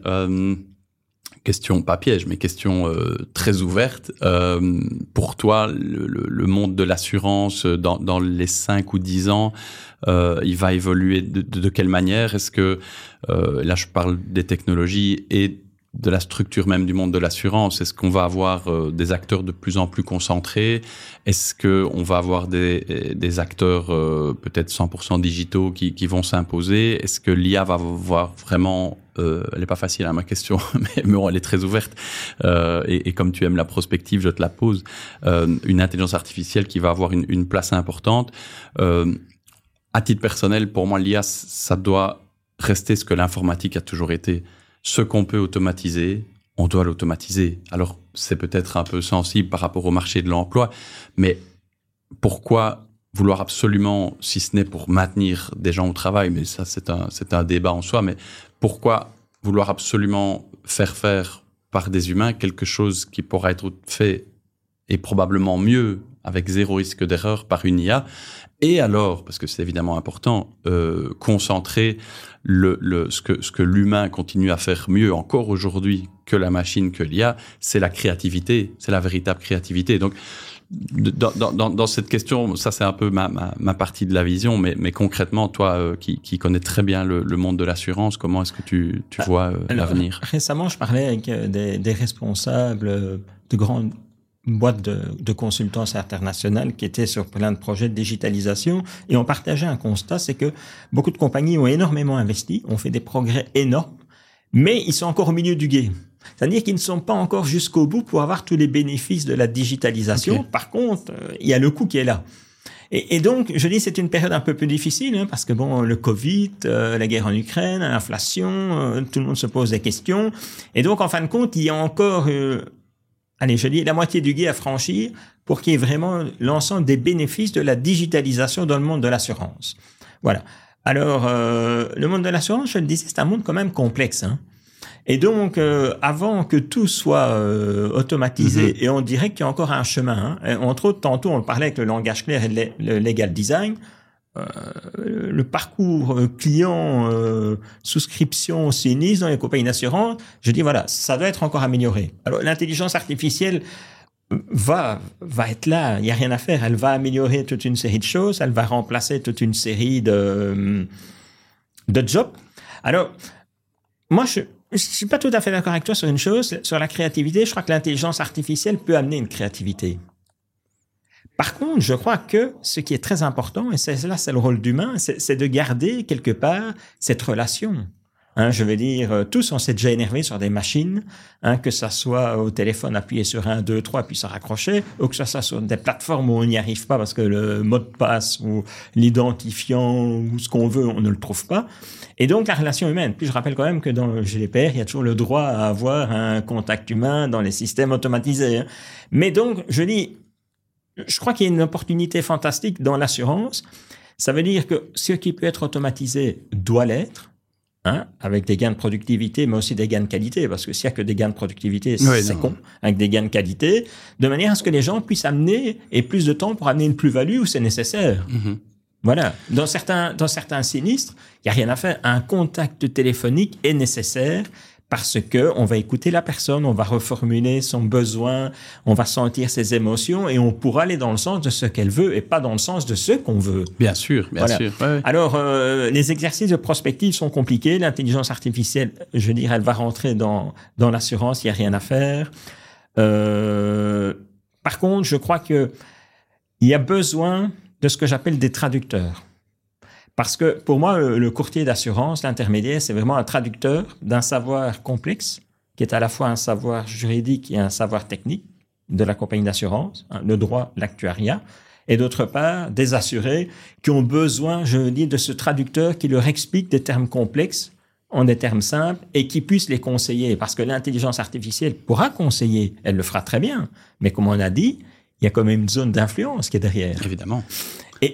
Question pas piège, mais question euh, très ouverte. Euh, pour toi, le, le monde de l'assurance dans, dans, les 5 ou 10 ans, euh, il va évoluer de, de, de quelle manière? Est-ce que là, je parle des technologies et de la structure même du monde de l'assurance? Est-ce qu'on va avoir euh, des acteurs de plus en plus concentrés? Est-ce que on va avoir des, des acteurs euh, peut-être 100% digitaux qui, qui vont s'imposer? Est-ce que l'IA va avoir vraiment euh, elle est pas facile hein, ma question, mais, mais bon, elle est très ouverte. Et, comme tu aimes la prospective, je te la pose. Une intelligence artificielle qui va avoir une place importante. à titre personnel, pour moi, l'IA, ça doit rester ce que l'informatique a toujours été ce qu'on peut automatiser, on doit l'automatiser. Alors, c'est peut-être un peu sensible par rapport au marché de l'emploi, mais pourquoi vouloir absolument, si ce n'est pour maintenir des gens au travail, mais ça c'est un, c'est un débat en soi, mais pourquoi vouloir absolument faire faire par des humains quelque chose qui pourra être fait et probablement mieux avec zéro risque d'erreur par une IA et alors, parce que c'est évidemment important, euh, concentrer le, le, ce que, ce que l'humain continue à faire mieux encore aujourd'hui que la machine, que l'IA, c'est la créativité, c'est la véritable créativité. Donc, dans, dans, dans, cette question, ça c'est un peu ma, ma, ma, partie de la vision, mais, mais concrètement, toi euh, qui, qui connais très bien le, le monde de l'assurance, comment est-ce que tu, tu ah, vois euh, l'avenir? Récemment, je parlais avec euh, des, des responsables de grandes boîtes de, de consultance internationale qui étaient sur plein de projets de digitalisation et on partageait un constat, c'est que beaucoup de compagnies ont énormément investi, ont fait des progrès énormes, mais ils sont encore au milieu du guet. C'est-à-dire qu'ils ne sont pas encore jusqu'au bout pour avoir tous les bénéfices de la digitalisation. Par contre, euh, il y a le coût qui est là. Et, et donc, je dis, c'est une période un peu plus difficile hein, parce que bon, le Covid, euh, la guerre en Ukraine, l'inflation, euh, tout le monde se pose des questions. Et donc, en fin de compte, il y a encore, allez, je dis, la moitié du guet à franchir pour qu'il y ait vraiment l'ensemble des bénéfices de la digitalisation dans le monde de l'assurance. Voilà. Alors, le monde de l'assurance, je le disais, c'est un monde quand même complexe. Hein. Et donc, euh, avant que tout soit euh, automatisé, mhm. et on dirait qu'il y a encore un chemin. Hein. Entre autres, tantôt, on parlait avec le langage clair et le legal design. Euh, le parcours client, souscription, sinistre dans les compagnies d'assurance, je dis voilà, ça doit être encore amélioré. Alors, l'intelligence artificielle va va être là, il n'y a rien à faire. Elle va améliorer toute une série de choses, elle va remplacer toute une série de de jobs. Alors, moi, je, je suis pas tout à fait d'accord avec toi sur une chose, sur la créativité. Je crois que l'intelligence artificielle peut amener une créativité. Par contre, je crois que ce qui est très important, et c'est là, c'est le rôle d'humain, c'est de garder quelque part cette relation. Hein, je veux dire, euh, tous on s'est déjà énervé sur des machines, hein, que ça soit au téléphone appuyé sur un, deux, trois, puis ça raccrochait, ou que ça soit sur des plateformes où on n'y arrive pas parce que le mot de passe ou l'identifiant ou ce qu'on veut, on ne le trouve pas. Et donc la relation humaine. Puis je rappelle quand même que dans le GDPR, il y a toujours le droit à avoir un contact humain dans les systèmes automatisés. Hein. Mais donc, je dis, je crois qu'il y a une opportunité fantastique dans l'assurance. Ça veut dire que ce qui peut être automatisé doit l'être Hein, avec des gains de productivité, mais aussi des gains de qualité, parce que s'il y a que des gains de productivité, c'est con, avec des gains de qualité, de manière à ce que les gens puissent amener et plus de temps pour amener une plus-value où c'est nécessaire. Mm-hmm. Voilà. Dans certains, dans certains sinistres, il y a rien à faire. Un contact téléphonique est nécessaire parce que on va écouter la personne, on va reformuler son besoin, on va sentir ses émotions et on pourra aller dans le sens de ce qu'elle veut et pas dans le sens de ce qu'on veut. Bien sûr, bien sûr. Alors, euh, les exercices de prospective sont compliqués. L'intelligence artificielle, je veux dire, elle va rentrer dans dans l'assurance, il y a rien à faire. Euh, par contre, je crois que il y a besoin de ce que j'appelle des traducteurs. Parce que pour moi, le, courtier d'assurance, l'intermédiaire, c'est vraiment un traducteur d'un savoir complexe, qui est à la fois un savoir juridique et un savoir technique de la compagnie d'assurance, hein, le droit, l'actuariat, et d'autre part, des assurés qui ont besoin, je dis, de ce traducteur qui leur explique des termes complexes en des termes simples et qui puisse les conseiller. Parce que l'intelligence artificielle pourra conseiller, elle le fera très bien, mais comme on a dit, il y a quand même une zone d'influence qui est derrière. Évidemment.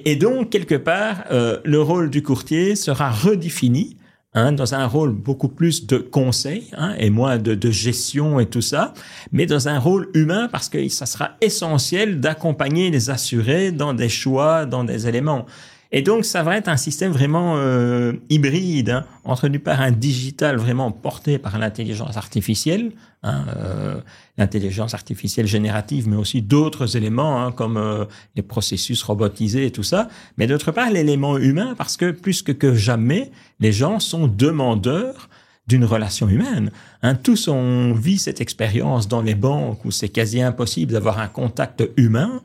Et, donc, quelque part, euh, le rôle du courtier sera redéfini hein, dans un rôle beaucoup plus de conseil hein, et moins de, de, gestion et tout ça, mais dans un rôle humain parce que ça sera essentiel d'accompagner les assurés dans des choix, dans des éléments. Et donc, ça va être un système vraiment euh, hybride, hein, entre d'une part un digital vraiment porté par l'intelligence artificielle, hein, euh, l'intelligence artificielle générative, mais aussi d'autres éléments hein, comme euh, les processus robotisés et tout ça, mais d'autre part l'élément humain, parce que plus que, que jamais, les gens sont demandeurs d'une relation humaine. Hein, tous on vit cette expérience dans les banques où c'est quasi impossible d'avoir un contact humain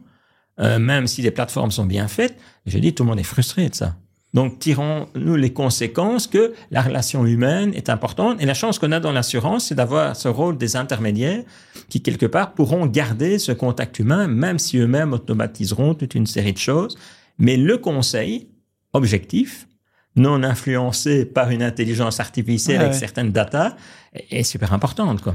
euh, même si les plateformes sont bien faites, je dis tout le monde est frustré de ça. Donc, tirons-nous les conséquences que la relation humaine est importante. Et la chance qu'on a dans l'assurance, c'est d'avoir ce rôle des intermédiaires qui, quelque part, pourront garder ce contact humain, même si eux-mêmes automatiseront toute une série de choses. Mais le conseil objectif, non influencé par une intelligence artificielle avec certaines datas, est super importante, quoi.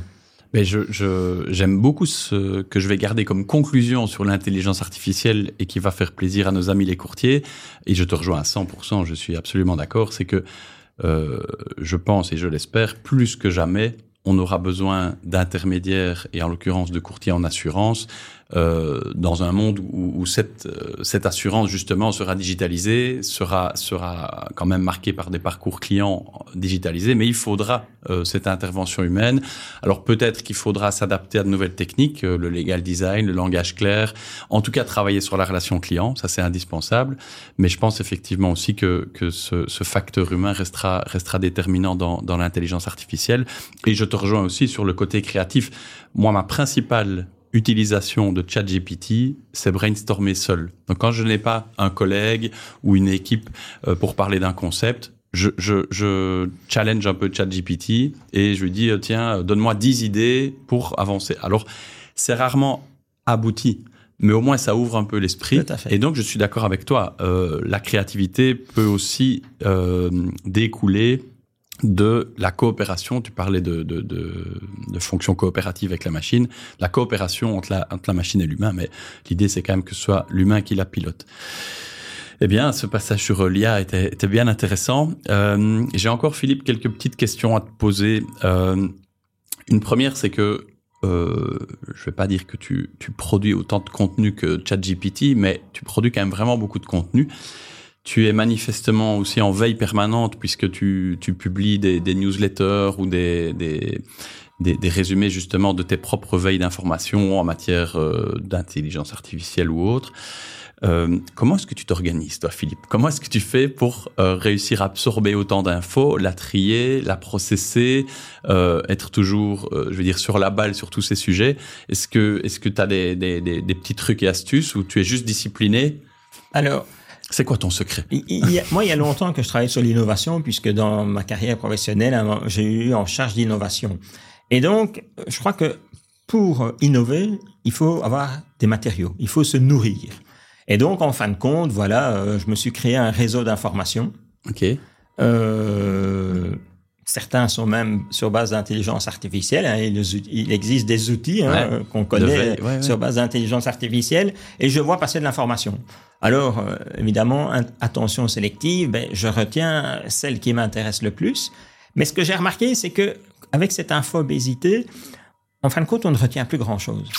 Mais je, j'aime beaucoup ce que je vais garder comme conclusion sur l'intelligence artificielle et qui va faire plaisir à nos amis les courtiers. Et je te rejoins à 100%, je suis absolument d'accord. C'est que euh, je pense et je l'espère, plus que jamais, on aura besoin d'intermédiaires et en l'occurrence de courtiers en assurance euh, dans un monde où, où cette, euh, cette assurance justement sera digitalisée, sera, sera quand même marquée par des parcours clients digitalisés, mais il faudra euh, cette intervention humaine. Alors peut-être qu'il faudra s'adapter à de nouvelles techniques, le legal design, le langage clair, en tout cas travailler sur la relation client, ça c'est indispensable, mais je pense effectivement aussi que, que ce, ce facteur humain restera, restera déterminant dans, dans l'intelligence artificielle. Et je te rejoins aussi sur le côté créatif. Moi, ma principale utilisation de ChatGPT, c'est brainstormer seul. Donc quand je n'ai pas un collègue ou une équipe euh, pour parler d'un concept, je, je, je, challenge un peu ChatGPT et je lui dis, euh, tiens, donne-moi 10 idées pour avancer. Alors, c'est rarement abouti, mais au moins ça ouvre un peu l'esprit. Et donc, je suis d'accord avec toi, euh, la créativité peut aussi euh, découler de la coopération. Tu parlais de, de, de, de fonctions coopératives avec la machine, la coopération entre la, entre la machine et l'humain, mais l'idée c'est quand même que ce soit l'humain qui la pilote. Eh bien, ce passage sur l'IA était, était, bien intéressant. Euh, J'ai encore, Philippe, quelques petites questions à te poser. Euh, une première, c'est que euh, je vais pas dire que tu, tu produis autant de contenu que ChatGPT, mais tu produis quand même vraiment beaucoup de contenu. Tu es manifestement aussi en veille permanente puisque tu, tu publies des, des, newsletters ou des, des, des, résumés justement de tes propres veilles d'information en matière euh, d'intelligence artificielle ou autre. Euh, comment est-ce que tu t'organises, toi, Philippe? Comment est-ce que tu fais pour euh, réussir à absorber autant d'infos, la trier, la processer, euh, être toujours, euh, je veux dire, sur la balle sur tous ces sujets? Est-ce que est-ce que tu as des, des, des, des petits trucs et astuces ou tu es juste discipliné? Alors, c'est quoi ton secret il, il y a, Moi, il y a longtemps que je travaille sur l'innovation, puisque dans ma carrière professionnelle, j'ai eu en charge d'innovation. Et donc, je crois que pour innover, il faut avoir des matériaux, il faut se nourrir. Et donc, en fin de compte, voilà, euh, je me suis créé un réseau d'informations. Ok. Euh, certains sont même sur base d'intelligence artificielle. Hein, il, il, existe des outils hein, ouais. qu'on connaît ouais, sur base d'intelligence artificielle, et je vois passer de l'information. Alors, euh, évidemment, attention sélective, ben, je retiens celle qui m'intéresse le plus. Mais ce que j'ai remarqué, c'est que avec cette infobésité, en fin de compte, on ne retient plus grand-chose.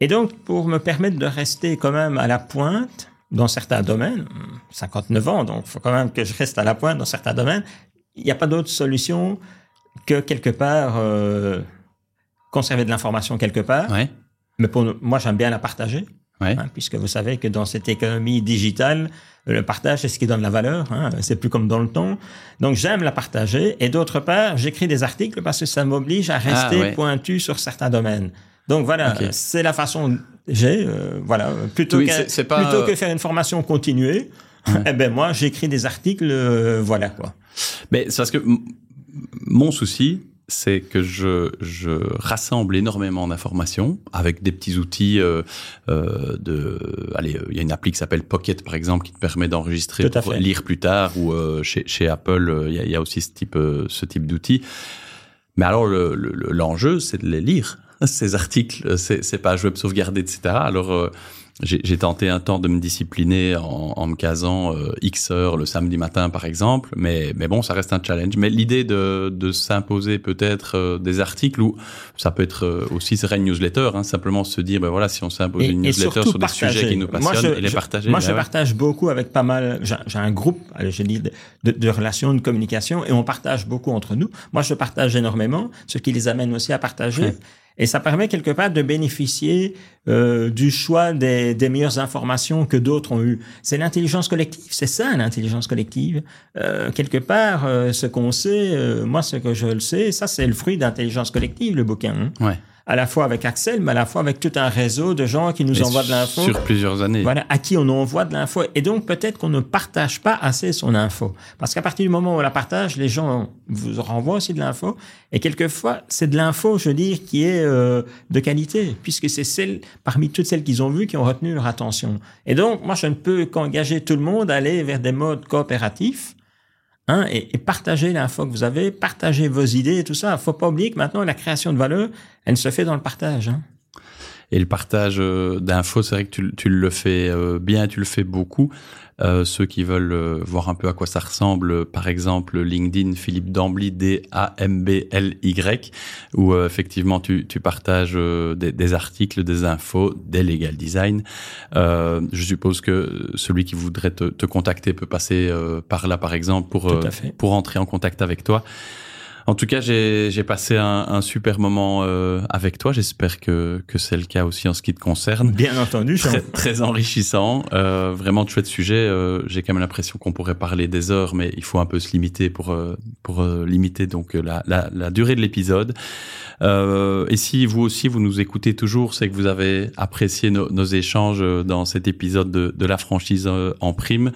Et donc, pour me permettre de rester quand même à la pointe dans certains domaines, 59 ans, donc il faut quand même que je reste à la pointe dans certains domaines, il n'y a pas d'autre solution que quelque part euh, conserver de l'information quelque part. Ouais. Mais pour moi, j'aime bien la partager. Ouais. Hein, puisque vous savez que dans cette économie digitale, le partage, c'est ce qui donne la valeur. Hein, c'est plus comme dans le temps. Donc, j'aime la partager. Et d'autre part, j'écris des articles parce que ça m'oblige à rester ah, ouais. pointu sur certains domaines. Donc voilà, okay. c'est la façon j'ai. Euh, voilà, plutôt, oui, que, pas, plutôt que faire une formation continuée, ouais. eh ben moi, j'écris des articles, euh, voilà quoi. Mais c'est parce que mon souci, c'est que je, je, rassemble énormément d'informations avec des petits outils euh, euh, de. Allez, il y a une appli qui s'appelle Pocket par exemple qui te permet d'enregistrer pour fait. lire plus tard ou euh, chez, chez Apple il y, y, a, aussi ce type ce type d'outils. Mais alors l'enjeu, le, c'est de les lire ces articles, ces, ces pages web sauvegardées, etc. Alors euh, j'ai tenté un temps de me discipliner en, en me casant euh, X heures le samedi matin, par exemple. Mais, mais bon, ça reste un challenge. Mais l'idée de, de s'imposer peut-être euh, des articles ou ça peut être euh, aussi c'est une newsletter, hein, simplement se dire, ben voilà, si on s'impose une newsletter sur partager. des sujets qui nous passionnent moi, je, et les partager. Moi, ben je ouais. partage beaucoup avec pas mal. J'ai un groupe, allez, je dis, de, de, de, relations, de communication, et on partage beaucoup entre nous. Moi, je partage énormément, ce qui les amène aussi à partager. Ouais. Et ça permet quelque part de bénéficier euh, du choix des, des, meilleures informations que d'autres ont eues. C'est l'intelligence collective, c'est ça l'intelligence collective. Euh, quelque part, euh, ce qu'on sait, euh, moi ce que je le sais, ça c'est le fruit d'intelligence collective, le bouquin. Hein. Ouais à la fois avec Axel, mais à la fois avec tout un réseau de gens qui nous Et envoient de l'info. Sur plusieurs années. Voilà, à qui on envoie de l'info. Et donc, peut-être qu'on ne partage pas assez son info. Parce qu'à partir du moment où on la partage, les gens vous renvoient aussi de l'info. Et quelquefois, c'est de l'info, je veux dire, qui est euh, de qualité, puisque c'est celle, parmi toutes celles qu'ils ont vues, qui ont retenu leur attention. Et donc, moi, je ne peux qu'engager tout le monde à aller vers des modes coopératifs Hein, et, et partagez l'info que vous avez, partagez vos idées et tout ça. Faut pas oublier que maintenant, la création de valeur, elle se fait dans le partage. Hein. Et le partage d'infos, c'est vrai que tu, tu, le fais bien, tu le fais beaucoup. Euh, ceux qui veulent euh, voir un peu à quoi ça ressemble, par exemple LinkedIn Philippe Dambly D-A-M-B-L-Y, où euh, effectivement tu, tu partages des, des, articles, des infos, des legal design. je suppose que celui qui voudrait te, te contacter peut passer par là, par exemple, pour, pour entrer en contact avec toi. En tout cas, j'ai passé un, un, super moment euh, avec toi. J'espère que, que c'est le cas aussi en ce qui te concerne. Bien entendu. Très, très enrichissant. Euh, vraiment de chouettes sujets. Euh, j'ai quand même l'impression qu'on pourrait parler des heures, mais il faut un peu se limiter pour, euh, pour euh, limiter donc la, la, la durée de l'épisode. et si vous aussi, vous nous écoutez toujours, c'est que vous avez apprécié nos, nos échanges dans cet épisode de, de la franchise en prime.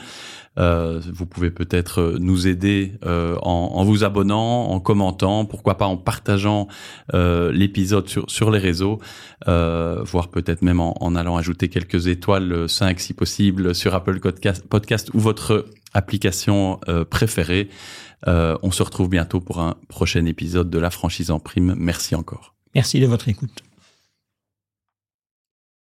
Euh, vous pouvez peut-être euh, nous aider euh, en, vous abonnant, en commentant, pourquoi pas en partageant l'épisode sur, les réseaux, voire peut-être même en, en, allant ajouter quelques étoiles, 5 si possible, sur Apple Podcast, Podcast ou votre application préférée. on se retrouve bientôt pour un prochain épisode de la franchise en prime. Merci encore. Merci de votre écoute.